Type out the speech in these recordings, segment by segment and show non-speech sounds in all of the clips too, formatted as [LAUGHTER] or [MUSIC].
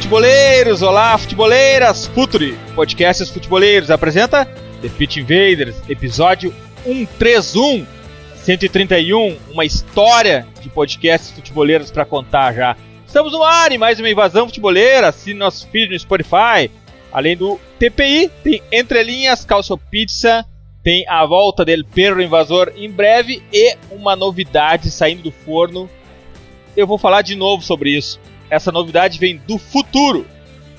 Futeboleiros! Olá, futeboleiras! Futuri, podcasts futeboleiros, apresenta The Pitch Invaders, episódio 131, 131, uma história de podcasts futeboleiros para contar já. Estamos no ar em mais uma invasão futeboleira, assine nosso feed no Spotify. Além do TPI, tem Entre Linhas, Calcio Pizza, tem a volta del Perro Invasor em breve e uma novidade saindo do forno. Eu vou falar de novo sobre isso. Essa novidade vem do futuro.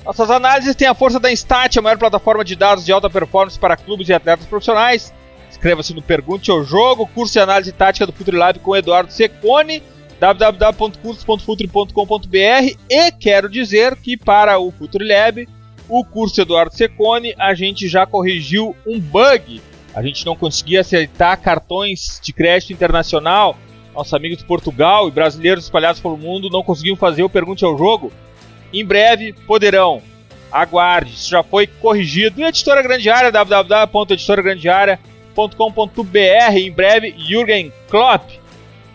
Nossas análises têm a força da Instat, a maior plataforma de dados de alta performance para clubes e atletas profissionais. Inscreva-se no Pergunte ao Jogo, curso de análise tática do Futuri Lab com Eduardo Secone, www.cursos.futuri.com.br e quero dizer que para o Futuri Lab, o curso Eduardo Secone, a gente já corrigiu um bug. A gente não conseguia aceitar cartões de crédito internacional nossos amigos de Portugal e brasileiros espalhados pelo mundo não conseguiam fazer o Pergunte ao Jogo, em breve poderão. Aguarde, isso já foi corrigido. E a Editora Grande Área, www.editoragrandearea.com.br. Em breve, Jürgen Klopp.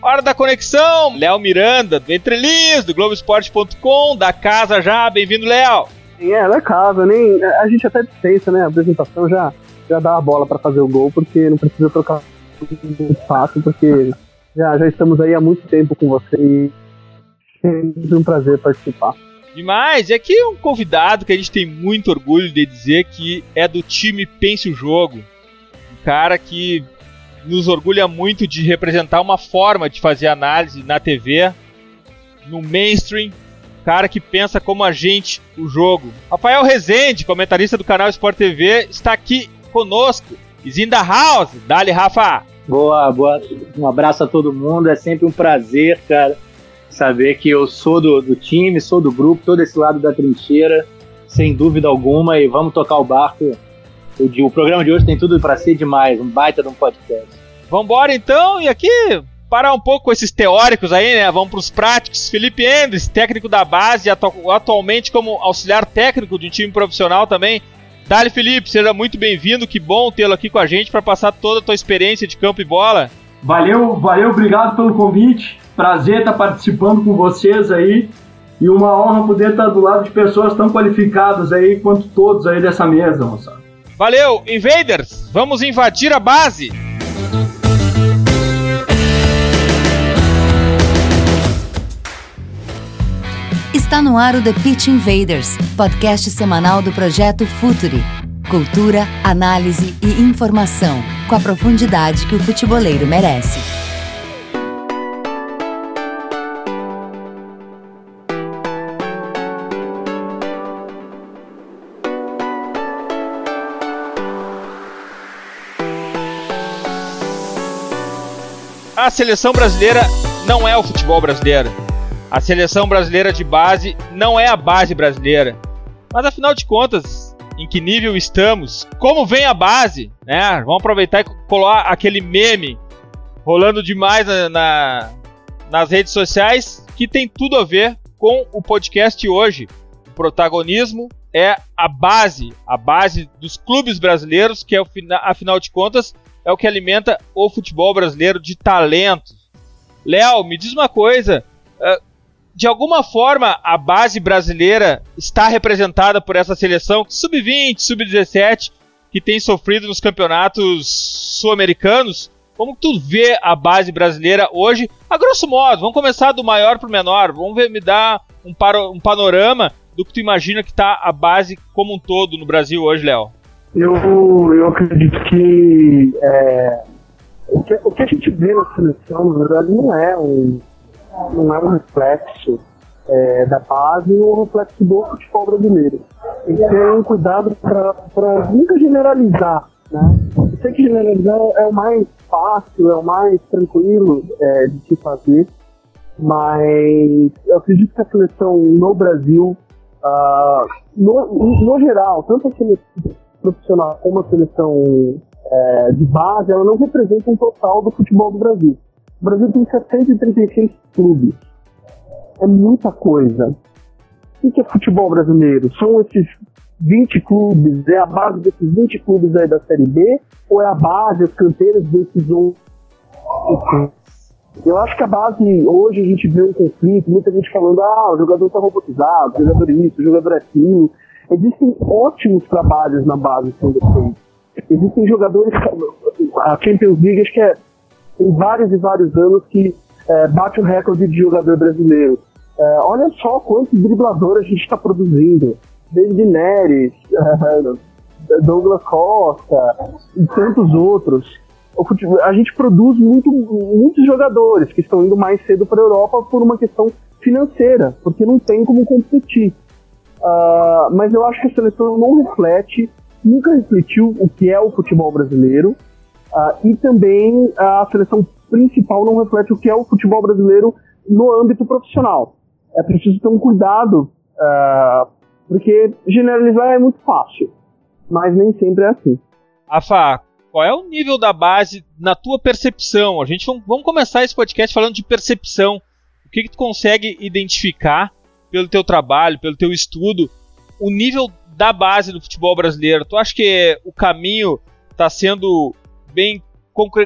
Hora da conexão, Léo Miranda, do Entre Linhas, do Globoesporte.com, da casa já. Bem-vindo, Léo. É, da casa, nem. A gente até dispensa, né? A apresentação já, já dá a bola para fazer o gol, porque não precisa trocar muito fácil, porque já, já estamos aí há muito tempo com você e sempre um prazer participar. Demais, e aqui um convidado que a gente tem muito orgulho de dizer que é do time Pense o Jogo. Um cara que nos orgulha muito de representar uma forma de fazer análise na TV, no mainstream, cara que pensa como a gente o jogo. Rafael Rezende, comentarista do canal Sport TV, está aqui conosco. The house. Dali, Rafa! Boa, boa. Um abraço a todo mundo. É sempre um prazer, cara, saber que eu sou do, do time, sou do grupo, todo esse lado da trincheira, sem dúvida alguma. E vamos tocar o barco. O, o programa de hoje tem tudo para ser demais, um baita de um podcast. Vambora então, e aqui parar um pouco com esses teóricos aí, né? Vamos para os práticos. Felipe Endres, técnico da base, atu atualmente como auxiliar técnico de um time profissional também. Dali Felipe, seja muito bem-vindo, que bom tê-lo aqui com a gente para passar toda a tua experiência de campo e bola. Valeu, valeu, obrigado pelo convite. Prazer estar participando com vocês aí e uma honra poder estar do lado de pessoas tão qualificadas aí quanto todos aí dessa mesa, moçada. Valeu, Invaders, vamos invadir a base. Está no ar o The Pitch Invaders, podcast semanal do projeto Futuri. Cultura, análise e informação, com a profundidade que o futeboleiro merece. A seleção brasileira não é o futebol brasileiro. A seleção brasileira de base não é a base brasileira. Mas afinal de contas, em que nível estamos? Como vem a base? Né? Vamos aproveitar e colar aquele meme rolando demais na, na, nas redes sociais que tem tudo a ver com o podcast hoje. O protagonismo é a base, a base dos clubes brasileiros, que é, afinal de contas é o que alimenta o futebol brasileiro de talentos. Léo, me diz uma coisa, de alguma forma a base brasileira está representada por essa seleção sub-20, sub-17 que tem sofrido nos campeonatos sul-americanos? Como tu vê a base brasileira hoje? A grosso modo, vamos começar do maior para o menor. Vamos ver, me dar um, um panorama do que tu imagina que está a base como um todo no Brasil hoje, Léo. Eu, eu acredito que, é, o que o que a gente vê na seleção, na verdade, não é um, não é um reflexo é, da base ou um reflexo do futebol brasileiro. Tem que ter um cuidado para nunca generalizar. Né? Eu sei que generalizar é o mais fácil, é o mais tranquilo é, de se fazer, mas eu acredito que a seleção no Brasil Uh, no, no geral, tanto a seleção profissional como a seleção é, de base, ela não representa um total do futebol do Brasil. O Brasil tem 736 clubes. É muita coisa. O que é futebol brasileiro? São esses 20 clubes? É a base desses 20 clubes aí da Série B? Ou é a base, as canteiras desses outros? Eu acho que a base, hoje a gente vê um conflito, muita gente falando, ah, o jogador está robotizado, o jogador isso, o jogador aquilo. Existem ótimos trabalhos na base sendo feitos. Existem jogadores, a Champions League acho que é, tem vários e vários anos que é, bate o recorde de jogador brasileiro. É, olha só quantos dribladores a gente está produzindo. David Neres, é, [LAUGHS] Douglas Costa e tantos outros. A gente produz muito, muitos jogadores que estão indo mais cedo para a Europa por uma questão financeira, porque não tem como competir. Uh, mas eu acho que a seleção não reflete, nunca refletiu o que é o futebol brasileiro, uh, e também a seleção principal não reflete o que é o futebol brasileiro no âmbito profissional. É preciso ter um cuidado, uh, porque generalizar é muito fácil, mas nem sempre é assim. Afa, qual é o nível da base na tua percepção? A gente vamos começar esse podcast falando de percepção. O que, que tu consegue identificar pelo teu trabalho, pelo teu estudo, o nível da base do futebol brasileiro? Tu acha que o caminho está sendo bem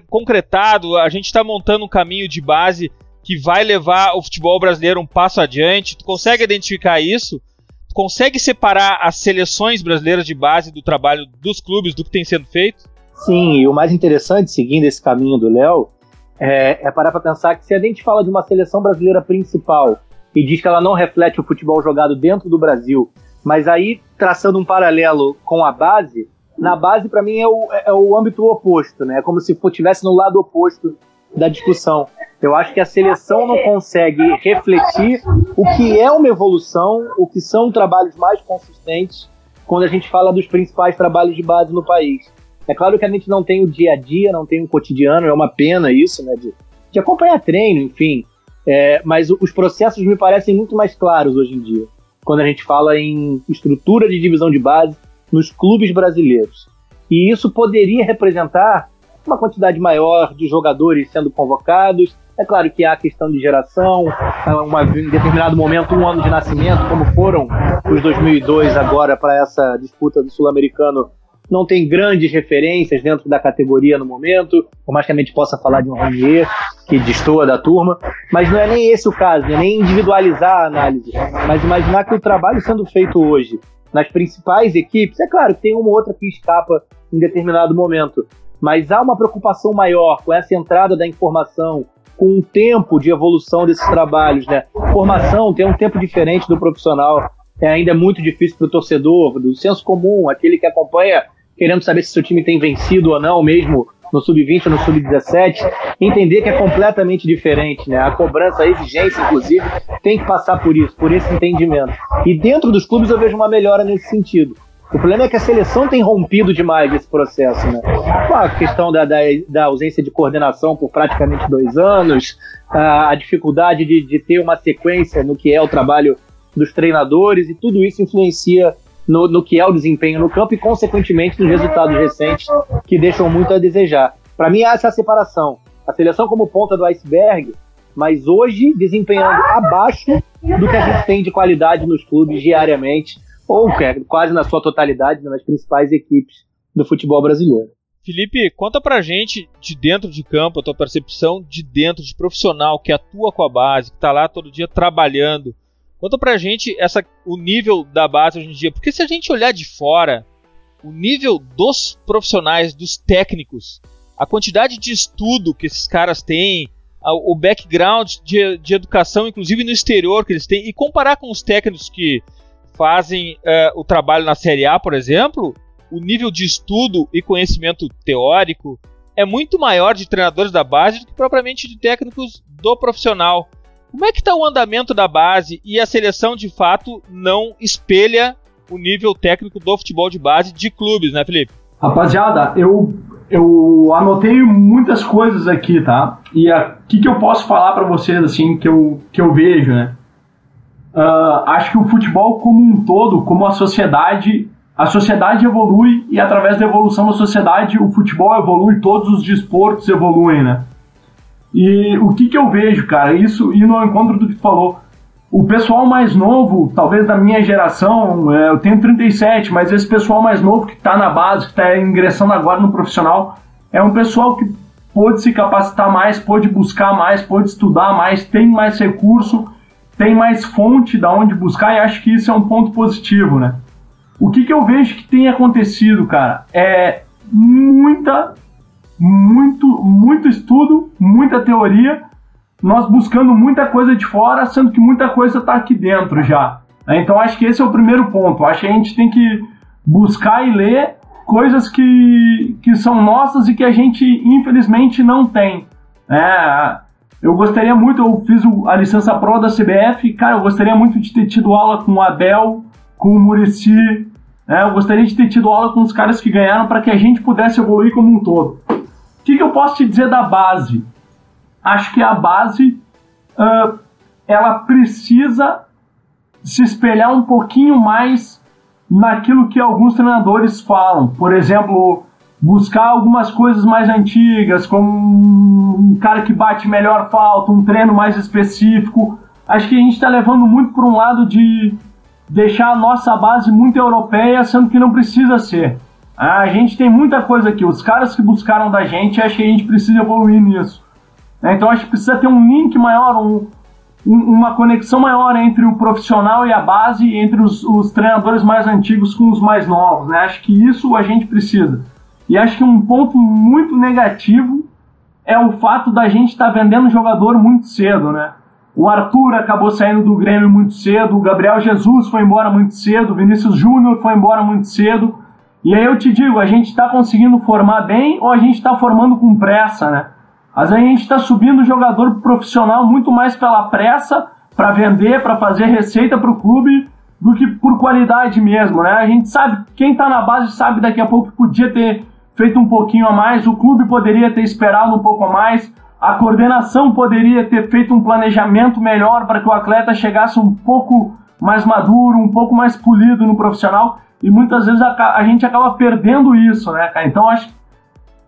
concretado? A gente está montando um caminho de base que vai levar o futebol brasileiro um passo adiante? Tu consegue identificar isso? Tu consegue separar as seleções brasileiras de base do trabalho dos clubes, do que tem sendo feito? Sim, e o mais interessante, seguindo esse caminho do Léo, é, é parar para pensar que se a gente fala de uma seleção brasileira principal e diz que ela não reflete o futebol jogado dentro do Brasil. Mas aí, traçando um paralelo com a base, na base, para mim, é o, é o âmbito oposto, né? É como se estivesse no lado oposto da discussão. Eu acho que a seleção não consegue refletir o que é uma evolução, o que são trabalhos mais consistentes quando a gente fala dos principais trabalhos de base no país. É claro que a gente não tem o dia a dia, não tem o cotidiano, é uma pena isso, né? De, de acompanhar treino, enfim. É, mas os processos me parecem muito mais claros hoje em dia, quando a gente fala em estrutura de divisão de base nos clubes brasileiros. E isso poderia representar uma quantidade maior de jogadores sendo convocados. É claro que há a questão de geração, uma, em determinado momento, um ano de nascimento, como foram os 2002 agora para essa disputa do Sul-Americano não tem grandes referências dentro da categoria no momento, por mais que a gente possa falar de um Ranier, que destoa da turma, mas não é nem esse o caso, é nem individualizar a análise, mas imaginar que o trabalho sendo feito hoje nas principais equipes, é claro que tem uma ou outra que escapa em determinado momento, mas há uma preocupação maior com essa entrada da informação, com o tempo de evolução desses trabalhos, né? Formação tem um tempo diferente do profissional, é ainda muito difícil para o torcedor, do senso comum, aquele que acompanha querendo saber se seu time tem vencido ou não, mesmo no sub-20 ou no sub-17, entender que é completamente diferente, né? A cobrança, a exigência, inclusive, tem que passar por isso, por esse entendimento. E dentro dos clubes eu vejo uma melhora nesse sentido. O problema é que a seleção tem rompido demais esse processo, né? A questão da, da, da ausência de coordenação por praticamente dois anos, a, a dificuldade de, de ter uma sequência no que é o trabalho dos treinadores, e tudo isso influencia no, no que é o desempenho no campo e, consequentemente, nos resultados recentes que deixam muito a desejar. Para mim, essa é a separação. A seleção como ponta do iceberg, mas hoje desempenhando abaixo do que a gente tem de qualidade nos clubes diariamente, ou é, quase na sua totalidade, nas principais equipes do futebol brasileiro. Felipe, conta pra gente de dentro de campo, a tua percepção de dentro, de profissional que atua com a base, que tá lá todo dia trabalhando. Conta pra gente essa, o nível da base hoje em dia. Porque se a gente olhar de fora, o nível dos profissionais, dos técnicos, a quantidade de estudo que esses caras têm, o background de, de educação, inclusive no exterior que eles têm, e comparar com os técnicos que fazem uh, o trabalho na Série A, por exemplo, o nível de estudo e conhecimento teórico é muito maior de treinadores da base do que propriamente de técnicos do profissional. Como é que está o andamento da base e a seleção de fato não espelha o nível técnico do futebol de base de clubes, né, Felipe? Rapaziada, eu, eu anotei muitas coisas aqui, tá? E o que, que eu posso falar para vocês, assim, que eu, que eu vejo, né? uh, acho que o futebol como um todo, como a sociedade, a sociedade evolui e através da evolução da sociedade o futebol evolui, todos os desportos evoluem, né? E o que que eu vejo, cara, isso e no encontro do que tu falou, o pessoal mais novo, talvez da minha geração, é, eu tenho 37, mas esse pessoal mais novo que está na base, que está ingressando agora no profissional, é um pessoal que pôde se capacitar mais, pôde buscar mais, pôde estudar mais, tem mais recurso, tem mais fonte da onde buscar e acho que isso é um ponto positivo, né? O que, que eu vejo que tem acontecido, cara, é muita, muito, muito estudo, muita teoria, nós buscando muita coisa de fora, sendo que muita coisa está aqui dentro já. Né? Então acho que esse é o primeiro ponto. Acho que a gente tem que buscar e ler coisas que, que são nossas e que a gente infelizmente não tem. É, eu gostaria muito, eu fiz a licença pro da CBF, cara, eu gostaria muito de ter tido aula com o Abel, com o Murici, né? eu gostaria de ter tido aula com os caras que ganharam para que a gente pudesse evoluir como um todo. O que, que eu posso te dizer da base? Acho que a base uh, ela precisa se espelhar um pouquinho mais naquilo que alguns treinadores falam. Por exemplo, buscar algumas coisas mais antigas, como um cara que bate melhor falta, um treino mais específico. Acho que a gente está levando muito para um lado de deixar a nossa base muito europeia, sendo que não precisa ser. A gente tem muita coisa aqui. Os caras que buscaram da gente, acho que a gente precisa evoluir nisso. Então acho que precisa ter um link maior, um, uma conexão maior entre o profissional e a base, entre os, os, treinadores mais antigos com os mais novos. Né? Acho que isso a gente precisa. E acho que um ponto muito negativo é o fato da gente estar tá vendendo jogador muito cedo. Né? O Arthur acabou saindo do Grêmio muito cedo, o Gabriel Jesus foi embora muito cedo, o Vinícius Júnior foi embora muito cedo. E aí eu te digo, a gente está conseguindo formar bem ou a gente está formando com pressa, né? Às vezes a gente está subindo o jogador profissional muito mais pela pressa, para vender, para fazer receita para o clube, do que por qualidade mesmo, né? A gente sabe, quem está na base sabe daqui a pouco que podia ter feito um pouquinho a mais, o clube poderia ter esperado um pouco a mais, a coordenação poderia ter feito um planejamento melhor para que o atleta chegasse um pouco mais maduro, um pouco mais polido no profissional, e muitas vezes a, a gente acaba perdendo isso, né, cara? Então acho que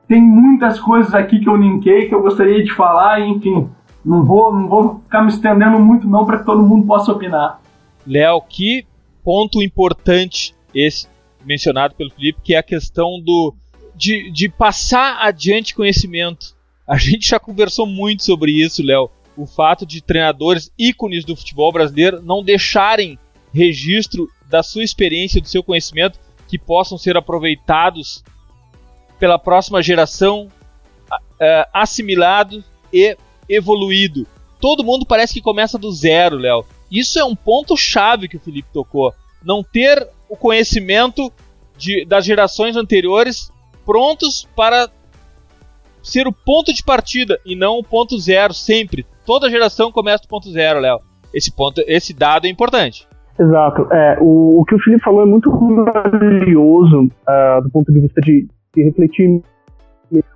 tem muitas coisas aqui que eu linkei que eu gostaria de falar, e, enfim, não vou, não vou ficar me estendendo muito não para que todo mundo possa opinar. Léo, que ponto importante esse mencionado pelo Felipe, que é a questão do de, de passar adiante conhecimento. A gente já conversou muito sobre isso, Léo. O fato de treinadores ícones do futebol brasileiro não deixarem registro da sua experiência, do seu conhecimento, que possam ser aproveitados pela próxima geração uh, assimilado e evoluído. Todo mundo parece que começa do zero, Léo. Isso é um ponto chave que o Felipe tocou. Não ter o conhecimento de, das gerações anteriores prontos para ser o ponto de partida e não o ponto zero sempre. Toda geração começa do ponto zero, Léo. Esse ponto, esse dado é importante. Exato. É, o, o que o Felipe falou é muito valioso uh, do ponto de vista de, de refletir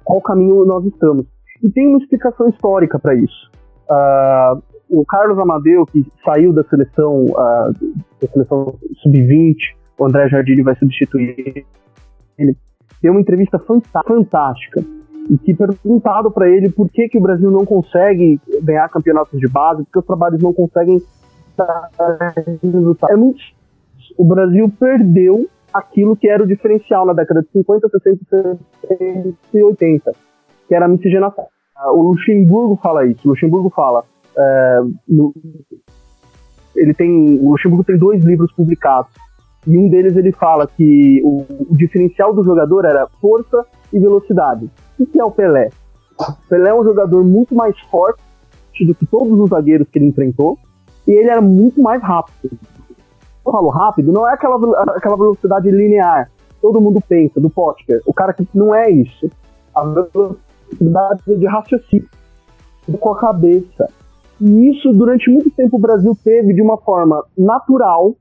qual caminho nós estamos. E tem uma explicação histórica para isso. Uh, o Carlos Amadeu, que saiu da seleção, uh, seleção sub-20, o André Jardini vai substituir ele, deu uma entrevista fantástica e que perguntado para ele por que, que o Brasil não consegue ganhar campeonatos de base, porque os trabalhos não conseguem. É muito o Brasil perdeu aquilo que era o diferencial na década de 50, 60, 70 e 80, que era a miscigenação. O Luxemburgo fala isso. O Luxemburgo fala. É, no, ele tem, o Luxemburgo tem dois livros publicados. E um deles ele fala que o, o diferencial do jogador era força e velocidade. O que é o Pelé? O Pelé é um jogador muito mais forte do que todos os zagueiros que ele enfrentou. E ele era muito mais rápido eu falo rápido, não é aquela, aquela velocidade linear. Todo mundo pensa, do Potker. O cara que não é isso. A velocidade de raciocínio com a cabeça. E isso, durante muito tempo, o Brasil teve de uma forma natural,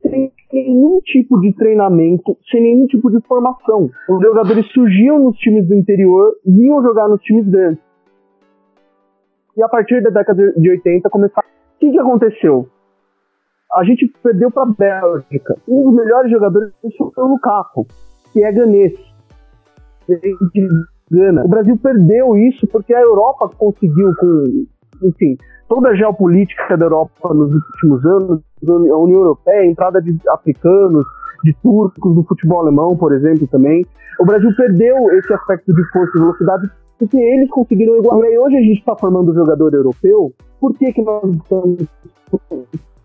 sem nenhum tipo de treinamento, sem nenhum tipo de formação. Os jogadores surgiam nos times do interior, vinham jogar nos times grandes. E a partir da década de 80 começaram. Que, que aconteceu? a gente perdeu para a Bélgica. Um dos melhores jogadores foi o Lukaku, que é ganês. O Brasil perdeu isso porque a Europa conseguiu, com, enfim, toda a geopolítica da Europa nos últimos anos, a União Europeia, a entrada de africanos, de turcos, do futebol alemão, por exemplo, também. O Brasil perdeu esse aspecto de força e velocidade porque eles conseguiram igualar. E hoje a gente está formando jogador europeu. Por que, que nós estamos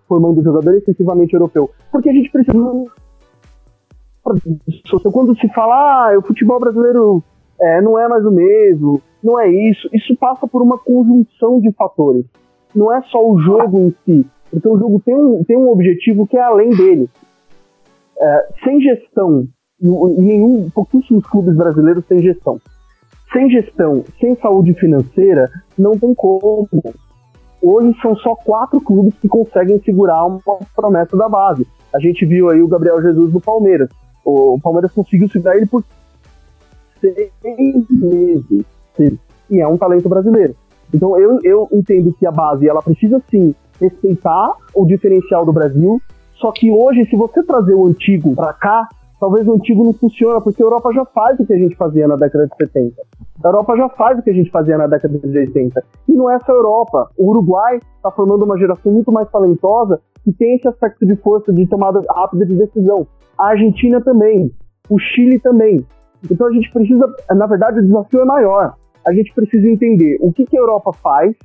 formando jogador excessivamente europeu? Porque a gente precisa. Quando se fala, ah, o futebol brasileiro é, não é mais o mesmo, não é isso, isso passa por uma conjunção de fatores. Não é só o jogo em si, porque o jogo tem um, tem um objetivo que é além dele. É, sem gestão, pouquíssimos clubes brasileiros têm gestão. Sem gestão, sem saúde financeira, não tem como. Hoje são só quatro clubes que conseguem segurar uma promessa da base. A gente viu aí o Gabriel Jesus do Palmeiras. O Palmeiras conseguiu segurar ele por seis meses. E é um talento brasileiro. Então eu, eu entendo que a base ela precisa sim respeitar o diferencial do Brasil, só que hoje, se você trazer o antigo para cá, talvez o antigo não funcione, porque a Europa já faz o que a gente fazia na década de 70. A Europa já faz o que a gente fazia na década de 80. E não é só a Europa. O Uruguai está formando uma geração muito mais talentosa que tem esse aspecto de força de tomada rápida de decisão. A Argentina também. O Chile também. Então a gente precisa, na verdade, o desafio é maior. A gente precisa entender o que, que a Europa faz,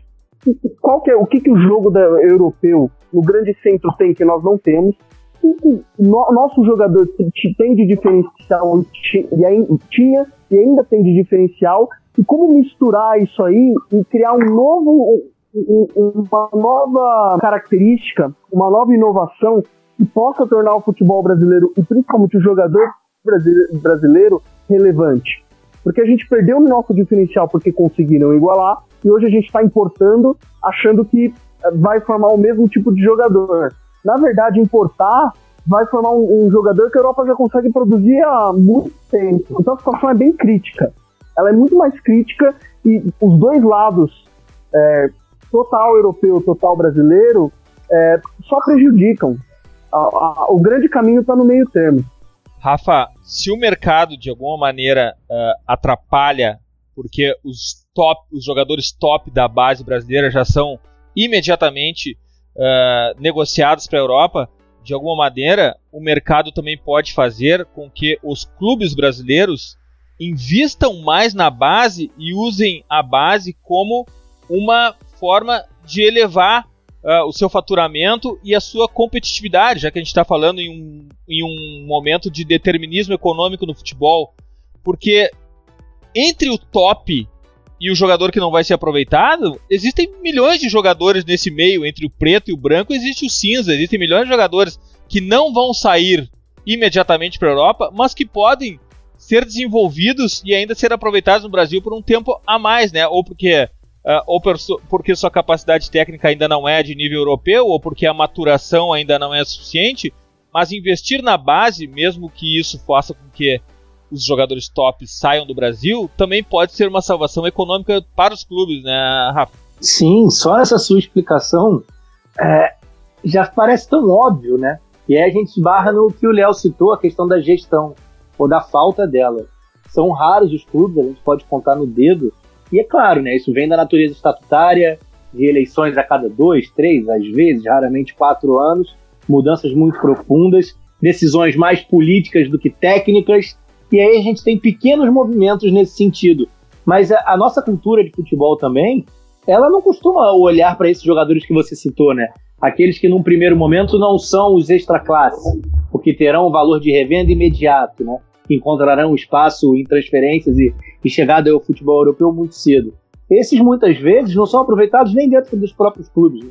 qual que é, o que, que o jogo da, europeu no grande centro tem que nós não temos, o no, nosso jogador tem de diferencial e tinha e ainda tem de diferencial e como misturar isso aí e criar um novo uma nova característica, uma nova inovação que possa tornar o futebol brasileiro e principalmente o jogador brasileiro relevante. Porque a gente perdeu o nosso diferencial porque conseguiram igualar e hoje a gente está importando achando que eh, vai formar o mesmo tipo de jogador. Na verdade, importar vai formar um, um, jogador que a Europa já consegue produzir há muito tempo. Então a situação é bem crítica. Ela é muito mais crítica e os dois lados, é, total europeu, total brasileiro, é, só prejudicam. A, a, o grande caminho está no meio termo. Rafa, se o mercado de alguma maneira uh, atrapalha, porque os top, os jogadores top da base brasileira já são imediatamente uh, negociados para a Europa, de alguma maneira, o mercado também pode fazer com que os clubes brasileiros invistam mais na base e usem a base como uma forma de elevar uh, o seu faturamento e a sua competitividade, já que a gente está falando em um, em um momento de determinismo econômico no futebol. Porque entre o top e o jogador que não vai ser aproveitado, existem milhões de jogadores nesse meio, entre o preto e o branco, existe o cinza, existem milhões de jogadores que não vão sair imediatamente para a Europa, mas que podem ser desenvolvidos e ainda ser aproveitados no Brasil por um tempo a mais, né? Ou porque, uh, ou porque sua capacidade técnica ainda não é de nível europeu, ou porque a maturação ainda não é suficiente, mas investir na base, mesmo que isso faça com que os jogadores top saiam do Brasil, também pode ser uma salvação econômica para os clubes, né, Rafa? Sim, só essa sua explicação é, já parece tão óbvio, né? E aí a gente esbarra no que o Léo citou, a questão da gestão, ou da falta dela. São raros os clubes, a gente pode contar no dedo, e é claro, né? Isso vem da natureza estatutária, de eleições a cada dois, três, às vezes, raramente quatro anos, mudanças muito profundas, decisões mais políticas do que técnicas, e aí a gente tem pequenos movimentos nesse sentido. Mas a, a nossa cultura de futebol também, ela não costuma olhar para esses jogadores que você citou, né? Aqueles que num primeiro momento não são os extra classe, porque terão um valor de revenda imediato, né? Encontrarão espaço em transferências e, e chegada ao futebol europeu muito cedo. Esses muitas vezes não são aproveitados nem dentro dos próprios clubes, né?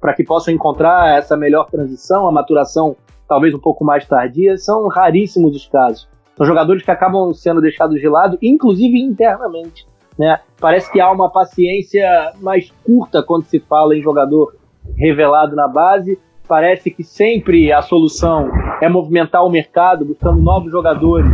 para que possam encontrar essa melhor transição, a maturação talvez um pouco mais tardia, são raríssimos os casos. São jogadores que acabam sendo deixados de lado, inclusive internamente. Né? Parece que há uma paciência mais curta quando se fala em jogador revelado na base. Parece que sempre a solução é movimentar o mercado, buscando novos jogadores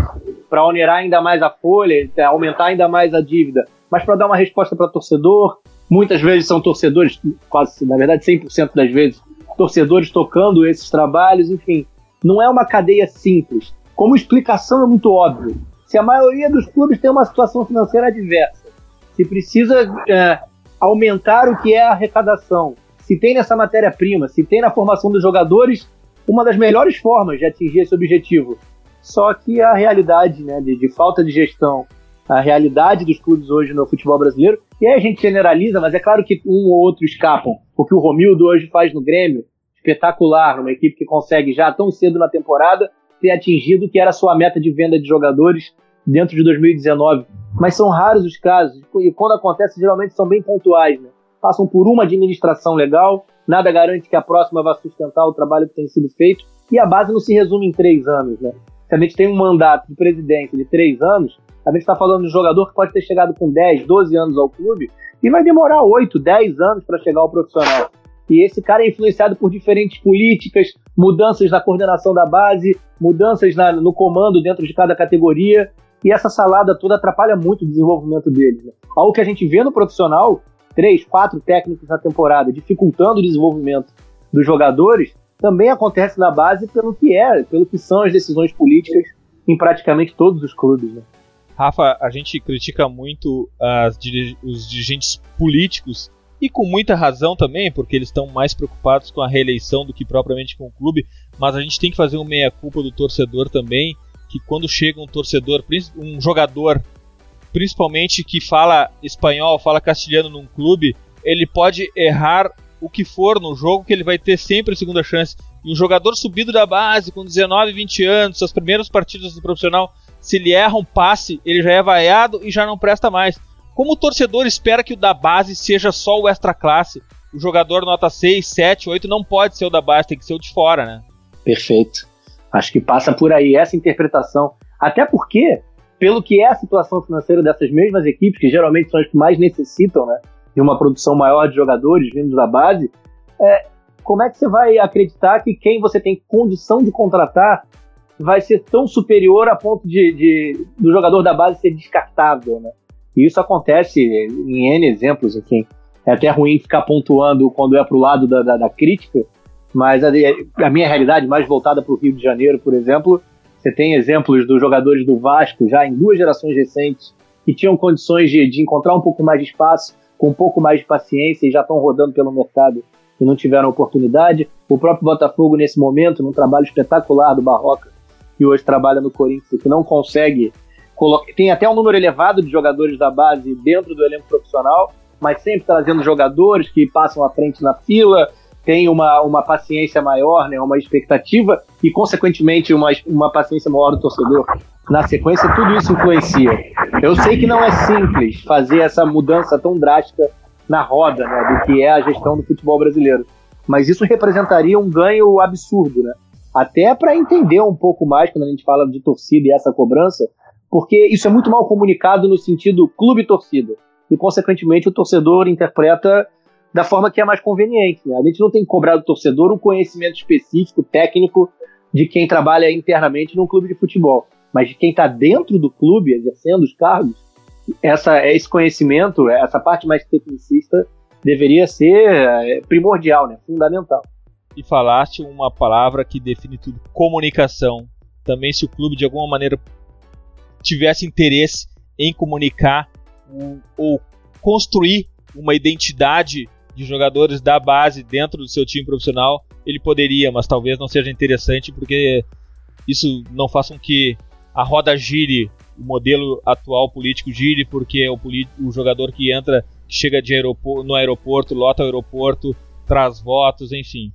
para onerar ainda mais a folha, aumentar ainda mais a dívida, mas para dar uma resposta para torcedor. Muitas vezes são torcedores, quase, na verdade, 100% das vezes, torcedores tocando esses trabalhos, enfim. Não é uma cadeia simples. Como explicação é muito óbvio. Se a maioria dos clubes tem uma situação financeira adversa, se precisa é, aumentar o que é a arrecadação, se tem nessa matéria-prima, se tem na formação dos jogadores, uma das melhores formas de atingir esse objetivo. Só que a realidade né, de, de falta de gestão, a realidade dos clubes hoje no futebol brasileiro, e aí a gente generaliza, mas é claro que um ou outro escapam. O que o Romildo hoje faz no Grêmio, espetacular, numa equipe que consegue já tão cedo na temporada ter atingido o que era a sua meta de venda de jogadores dentro de 2019. Mas são raros os casos, e quando acontece, geralmente são bem pontuais. Né? Passam por uma administração legal, nada garante que a próxima vá sustentar o trabalho que tem sido feito, e a base não se resume em três anos. Né? Se a gente tem um mandato de presidente de três anos, a gente está falando de um jogador que pode ter chegado com 10, 12 anos ao clube e vai demorar 8, 10 anos para chegar ao profissional. E esse cara é influenciado por diferentes políticas, mudanças na coordenação da base, mudanças na, no comando dentro de cada categoria. E essa salada toda atrapalha muito o desenvolvimento deles. Né? Algo que a gente vê no profissional, três, quatro técnicos na temporada, dificultando o desenvolvimento dos jogadores, também acontece na base pelo que é, pelo que são as decisões políticas em praticamente todos os clubes. Né? Rafa, a gente critica muito as, os dirigentes políticos e com muita razão também, porque eles estão mais preocupados com a reeleição do que propriamente com o clube, mas a gente tem que fazer uma meia-culpa do torcedor também, que quando chega um torcedor, um jogador, principalmente que fala espanhol, fala castelhano num clube, ele pode errar o que for no jogo, que ele vai ter sempre a segunda chance. E um jogador subido da base, com 19, 20 anos, suas primeiras partidas do profissional, se ele erra um passe, ele já é vaiado e já não presta mais. Como o torcedor espera que o da base seja só o extra classe, o jogador nota 6, 7, 8 não pode ser o da base, tem que ser o de fora, né? Perfeito. Acho que passa por aí essa interpretação. Até porque, pelo que é a situação financeira dessas mesmas equipes, que geralmente são as que mais necessitam né, de uma produção maior de jogadores vindos da base, é, como é que você vai acreditar que quem você tem condição de contratar vai ser tão superior a ponto de, de do jogador da base ser descartável, né? E isso acontece em N exemplos, enfim. É até ruim ficar pontuando quando é pro lado da, da, da crítica, mas a, a, minha realidade, mais voltada para o Rio de Janeiro, por exemplo, você tem exemplos dos jogadores do Vasco, já em duas gerações recentes, que tinham condições de, de encontrar um pouco mais de espaço, com um pouco mais de paciência e já estão rodando pelo mercado e não tiveram oportunidade. O próprio Botafogo, nesse momento, num trabalho espetacular do Barroca, que hoje trabalha no Corinthians, que não consegue tem até um número elevado de jogadores da base dentro do elenco profissional, mas sempre trazendo jogadores que passam à frente na fila, tem uma, uma paciência maior, né, uma expectativa e, consequentemente, uma, uma paciência maior do torcedor. Na sequência, tudo isso influencia. Eu sei que não é simples fazer essa mudança tão drástica na roda né, do que é a gestão do futebol brasileiro, mas isso representaria um ganho absurdo, né? Até para entender um pouco mais quando a gente fala de torcida e essa cobrança, porque isso é muito mal comunicado no sentido clube-torcida. E, consequentemente, o torcedor interpreta da forma que é mais conveniente. Né? A gente não tem que cobrar do torcedor um conhecimento específico, técnico, de quem trabalha internamente num clube de futebol. Mas de quem está dentro do clube, exercendo os cargos, essa, esse conhecimento, essa parte mais tecnicista, deveria ser é, primordial, né? fundamental. E falaste uma palavra que define tudo: comunicação. Também, se o clube de alguma maneira tivesse interesse em comunicar ou construir uma identidade de jogadores da base dentro do seu time profissional, ele poderia, mas talvez não seja interessante porque isso não faça com que a roda gire, o modelo atual político gire, porque o, o jogador que entra, que chega de aeroporto, no aeroporto, lota o aeroporto, traz votos, enfim.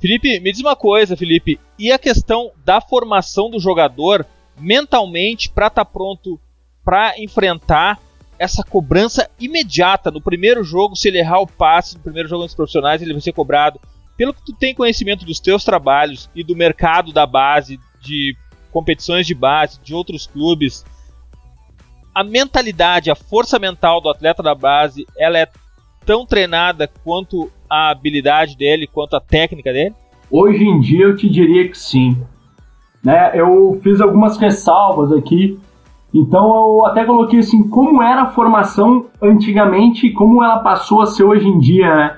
Felipe, me diz uma coisa, Felipe, e a questão da formação do jogador mentalmente para estar tá pronto para enfrentar essa cobrança imediata no primeiro jogo, se ele errar o passe no primeiro jogo dos profissionais, ele vai ser cobrado. Pelo que tu tem conhecimento dos teus trabalhos e do mercado da base, de competições de base, de outros clubes, a mentalidade, a força mental do atleta da base, ela é tão treinada quanto a habilidade dele, quanto a técnica dele? Hoje em dia eu te diria que sim. Né? Eu fiz algumas ressalvas aqui, então eu até coloquei assim, como era a formação antigamente e como ela passou a ser hoje em dia, né?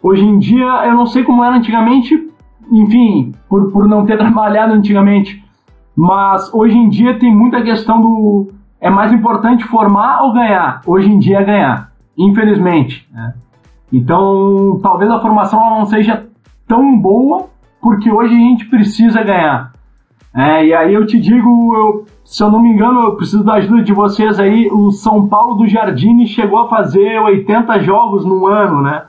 Hoje em dia, eu não sei como era antigamente, enfim, por, por não ter [LAUGHS] trabalhado antigamente, mas hoje em dia tem muita questão do. É mais importante formar ou ganhar? Hoje em dia é ganhar, infelizmente. Né? Então, talvez a formação não seja tão boa, porque hoje a gente precisa ganhar. É, e aí eu te digo, eu, se eu não me engano, eu preciso da ajuda de vocês aí. O São Paulo do Jardine chegou a fazer 80 jogos no ano, né?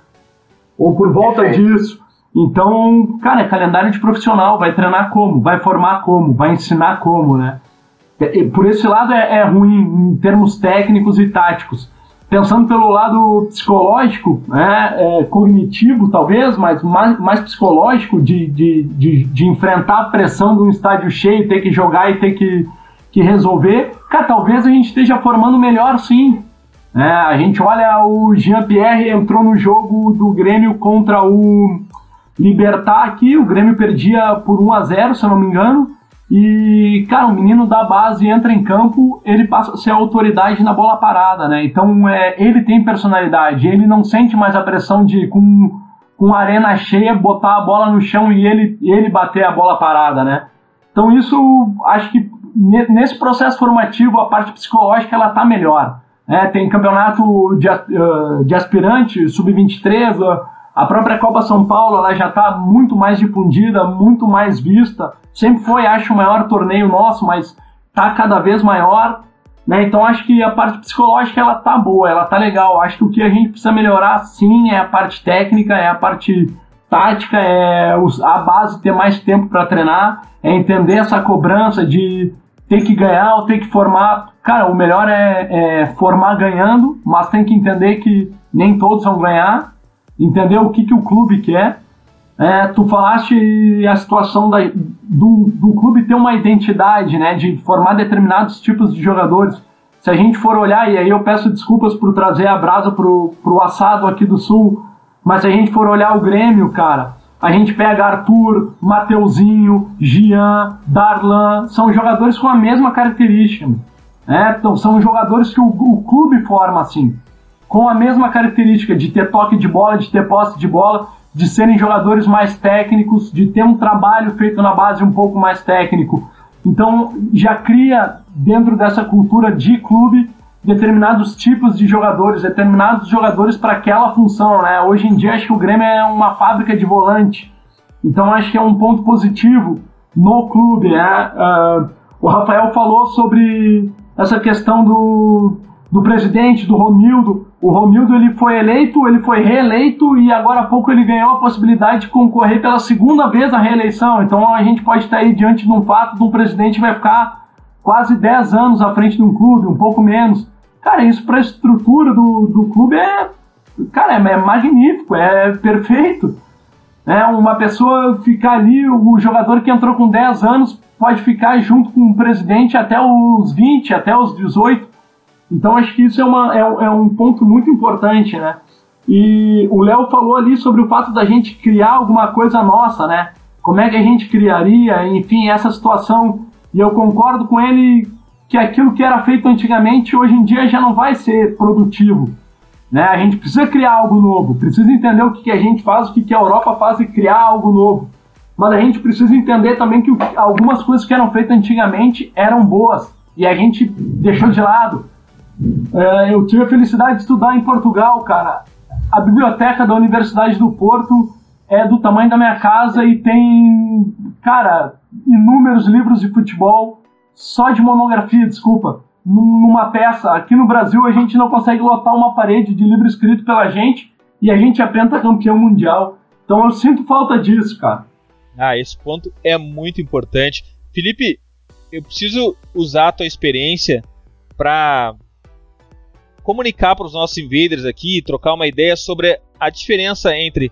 Ou por volta é. disso. Então, cara, é calendário de profissional. Vai treinar como? Vai formar como? Vai ensinar como, né? Por esse lado é, é ruim em termos técnicos e táticos pensando pelo lado psicológico, né, é, cognitivo talvez, mas mais, mais psicológico, de, de, de, de, enfrentar a pressão de um estádio cheio, ter que jogar e ter que, que resolver, cara, talvez a gente esteja formando melhor sim. É, a gente olha o Jean-Pierre entrou no jogo do Grêmio contra o Libertar aqui, o Grêmio perdia por 1 a 0 se eu não me engano, e, cara, o menino da base entra em campo, ele passa a ser autoridade na bola parada, né? Então, é, ele tem personalidade, ele não sente mais a pressão de, com, com a arena cheia, botar a bola no chão e ele, ele bater a bola parada, né? Então, isso, acho que nesse processo formativo, a parte psicológica, ela tá melhor. Né? Tem campeonato de, de aspirante, sub-23, uh, a própria Copa São Paulo, ela já tá muito mais difundida, muito mais vista, sempre foi, acho, o maior torneio nosso, mas tá cada vez maior, né? Então acho que a parte psicológica ela tá boa, ela tá legal. Acho que o que a gente precisa melhorar sim é a parte técnica, é a parte tática, é a base ter mais tempo para treinar, é entender essa cobrança de ter que ganhar ou ter que formar. Cara, o melhor é, é formar ganhando, mas tem que entender que nem todos vão ganhar, entender o que, que o clube quer é, tu falaste a situação da, do, do clube ter uma identidade, né, de formar determinados tipos de jogadores. Se a gente for olhar, e aí eu peço desculpas por trazer a brasa pro, pro assado aqui do Sul, mas se a gente for olhar o Grêmio, cara, a gente pega Arthur, Mateuzinho, Gian, Darlan, são jogadores com a mesma característica. Né? Então, são jogadores que o, o clube forma assim, com a mesma característica de ter toque de bola, de ter posse de bola de serem jogadores mais técnicos, de ter um trabalho feito na base um pouco mais técnico. Então já cria dentro dessa cultura de clube determinados tipos de jogadores, determinados jogadores para aquela função, né? Hoje em dia acho que o Grêmio é uma fábrica de volante, então acho que é um ponto positivo no clube, né? Uh, o Rafael falou sobre essa questão do, do presidente, do Romildo. O Romildo ele foi eleito, ele foi reeleito e agora há pouco ele ganhou a possibilidade de concorrer pela segunda vez à reeleição. Então a gente pode estar aí diante de um fato de um presidente vai ficar quase 10 anos à frente de um clube, um pouco menos. Cara, isso para a estrutura do, do clube é, cara, é, é magnífico, é perfeito. É, uma pessoa ficar ali, o jogador que entrou com 10 anos pode ficar junto com o presidente até os 20, até os 18 então acho que isso é, uma, é, é um ponto muito importante, né? E o Léo falou ali sobre o fato da gente criar alguma coisa nossa, né? Como é que a gente criaria, enfim, essa situação. E eu concordo com ele que aquilo que era feito antigamente, hoje em dia já não vai ser produtivo. Né? A gente precisa criar algo novo, precisa entender o que, que a gente faz, o que, que a Europa faz e criar algo novo. Mas a gente precisa entender também que algumas coisas que eram feitas antigamente eram boas e a gente deixou de lado. É, eu tive a felicidade de estudar em Portugal, cara. A biblioteca da Universidade do Porto é do tamanho da minha casa e tem, cara, inúmeros livros de futebol, só de monografia, desculpa, numa peça. Aqui no Brasil a gente não consegue lotar uma parede de livro escrito pela gente e a gente é pentacampeão mundial. Então eu sinto falta disso, cara. Ah, esse ponto é muito importante. Felipe, eu preciso usar a tua experiência para comunicar para os nossos invaders aqui, trocar uma ideia sobre a diferença entre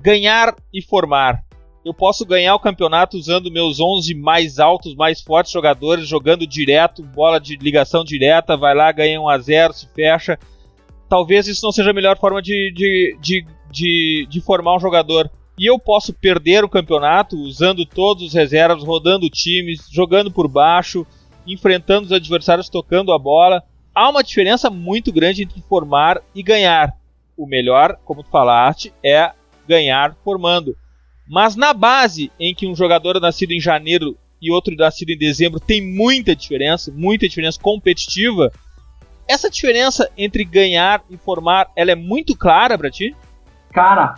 ganhar e formar. Eu posso ganhar o campeonato usando meus 11 mais altos, mais fortes jogadores, jogando direto, bola de ligação direta, vai lá, ganha 1 a 0 se fecha. Talvez isso não seja a melhor forma de, de, de, de, de formar um jogador. E eu posso perder o campeonato usando todos os reservas, rodando times, jogando por baixo, enfrentando os adversários, tocando a bola há uma diferença muito grande entre formar e ganhar. O melhor, como tu falaste, é ganhar formando. Mas na base, em que um jogador nascido em janeiro e outro nascido em dezembro tem muita diferença, muita diferença competitiva, essa diferença entre ganhar e formar, ela é muito clara para ti? Cara,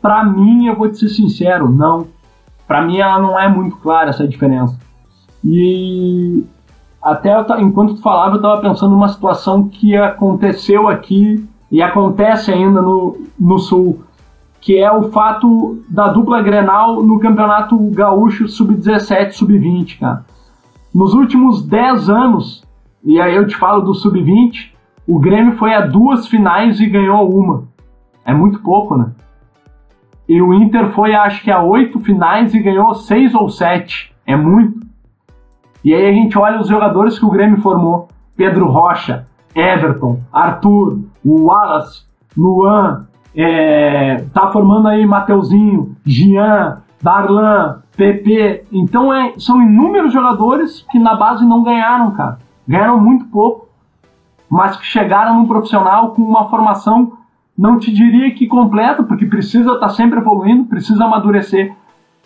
para mim, eu vou te ser sincero, não. Para mim, ela não é muito clara essa diferença. E até enquanto tu falava, eu estava pensando numa situação que aconteceu aqui e acontece ainda no, no Sul, que é o fato da dupla Grenal no Campeonato Gaúcho Sub-17, Sub-20, cara. Nos últimos 10 anos, e aí eu te falo do sub-20, o Grêmio foi a duas finais e ganhou uma. É muito pouco, né? E o Inter foi, acho que, a oito finais e ganhou seis ou sete. É muito. E aí a gente olha os jogadores que o Grêmio formou: Pedro Rocha, Everton, Arthur, Wallace, Luan, é, tá formando aí Mateuzinho, Gian, Darlan, PP. Então é, são inúmeros jogadores que na base não ganharam, cara ganharam muito pouco, mas que chegaram num profissional com uma formação, não te diria que completa, porque precisa estar tá sempre evoluindo, precisa amadurecer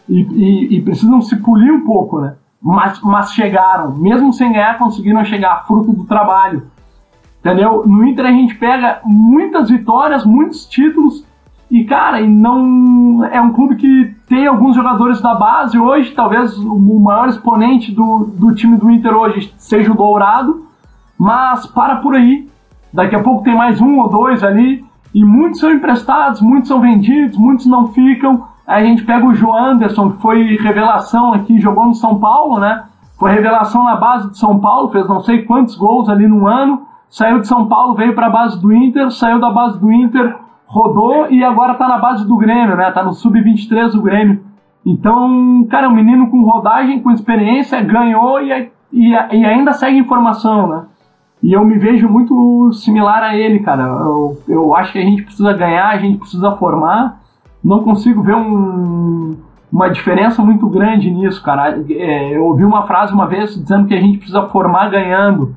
e, e, e, precisam se polir um pouco, né? Mas, mas chegaram, mesmo sem ganhar, conseguiram chegar, fruto do trabalho. Entendeu? No Inter a gente pega muitas vitórias, muitos títulos, e cara, e não é um clube que tem alguns jogadores da base hoje, talvez o maior exponente do, do time do Inter hoje seja o Dourado, mas para por aí. Daqui a pouco tem mais um ou dois ali, e muitos são emprestados, muitos são vendidos, muitos não ficam. A gente pega o João Anderson, que foi revelação aqui, jogou no São Paulo, né? Foi revelação na base de São Paulo, fez não sei quantos gols ali no ano. Saiu de São Paulo, veio para a base do Inter, saiu da base do Inter, rodou e agora tá na base do Grêmio, né? Tá no sub-23 do Grêmio. Então, cara, é um menino com rodagem, com experiência, ganhou e, e, e, ainda segue em formação, né? E eu me vejo muito similar a ele, cara. Eu, eu acho que a gente precisa ganhar, a gente precisa formar. Não consigo ver um, uma diferença muito grande nisso, cara. É, eu ouvi uma frase uma vez dizendo que a gente precisa formar ganhando,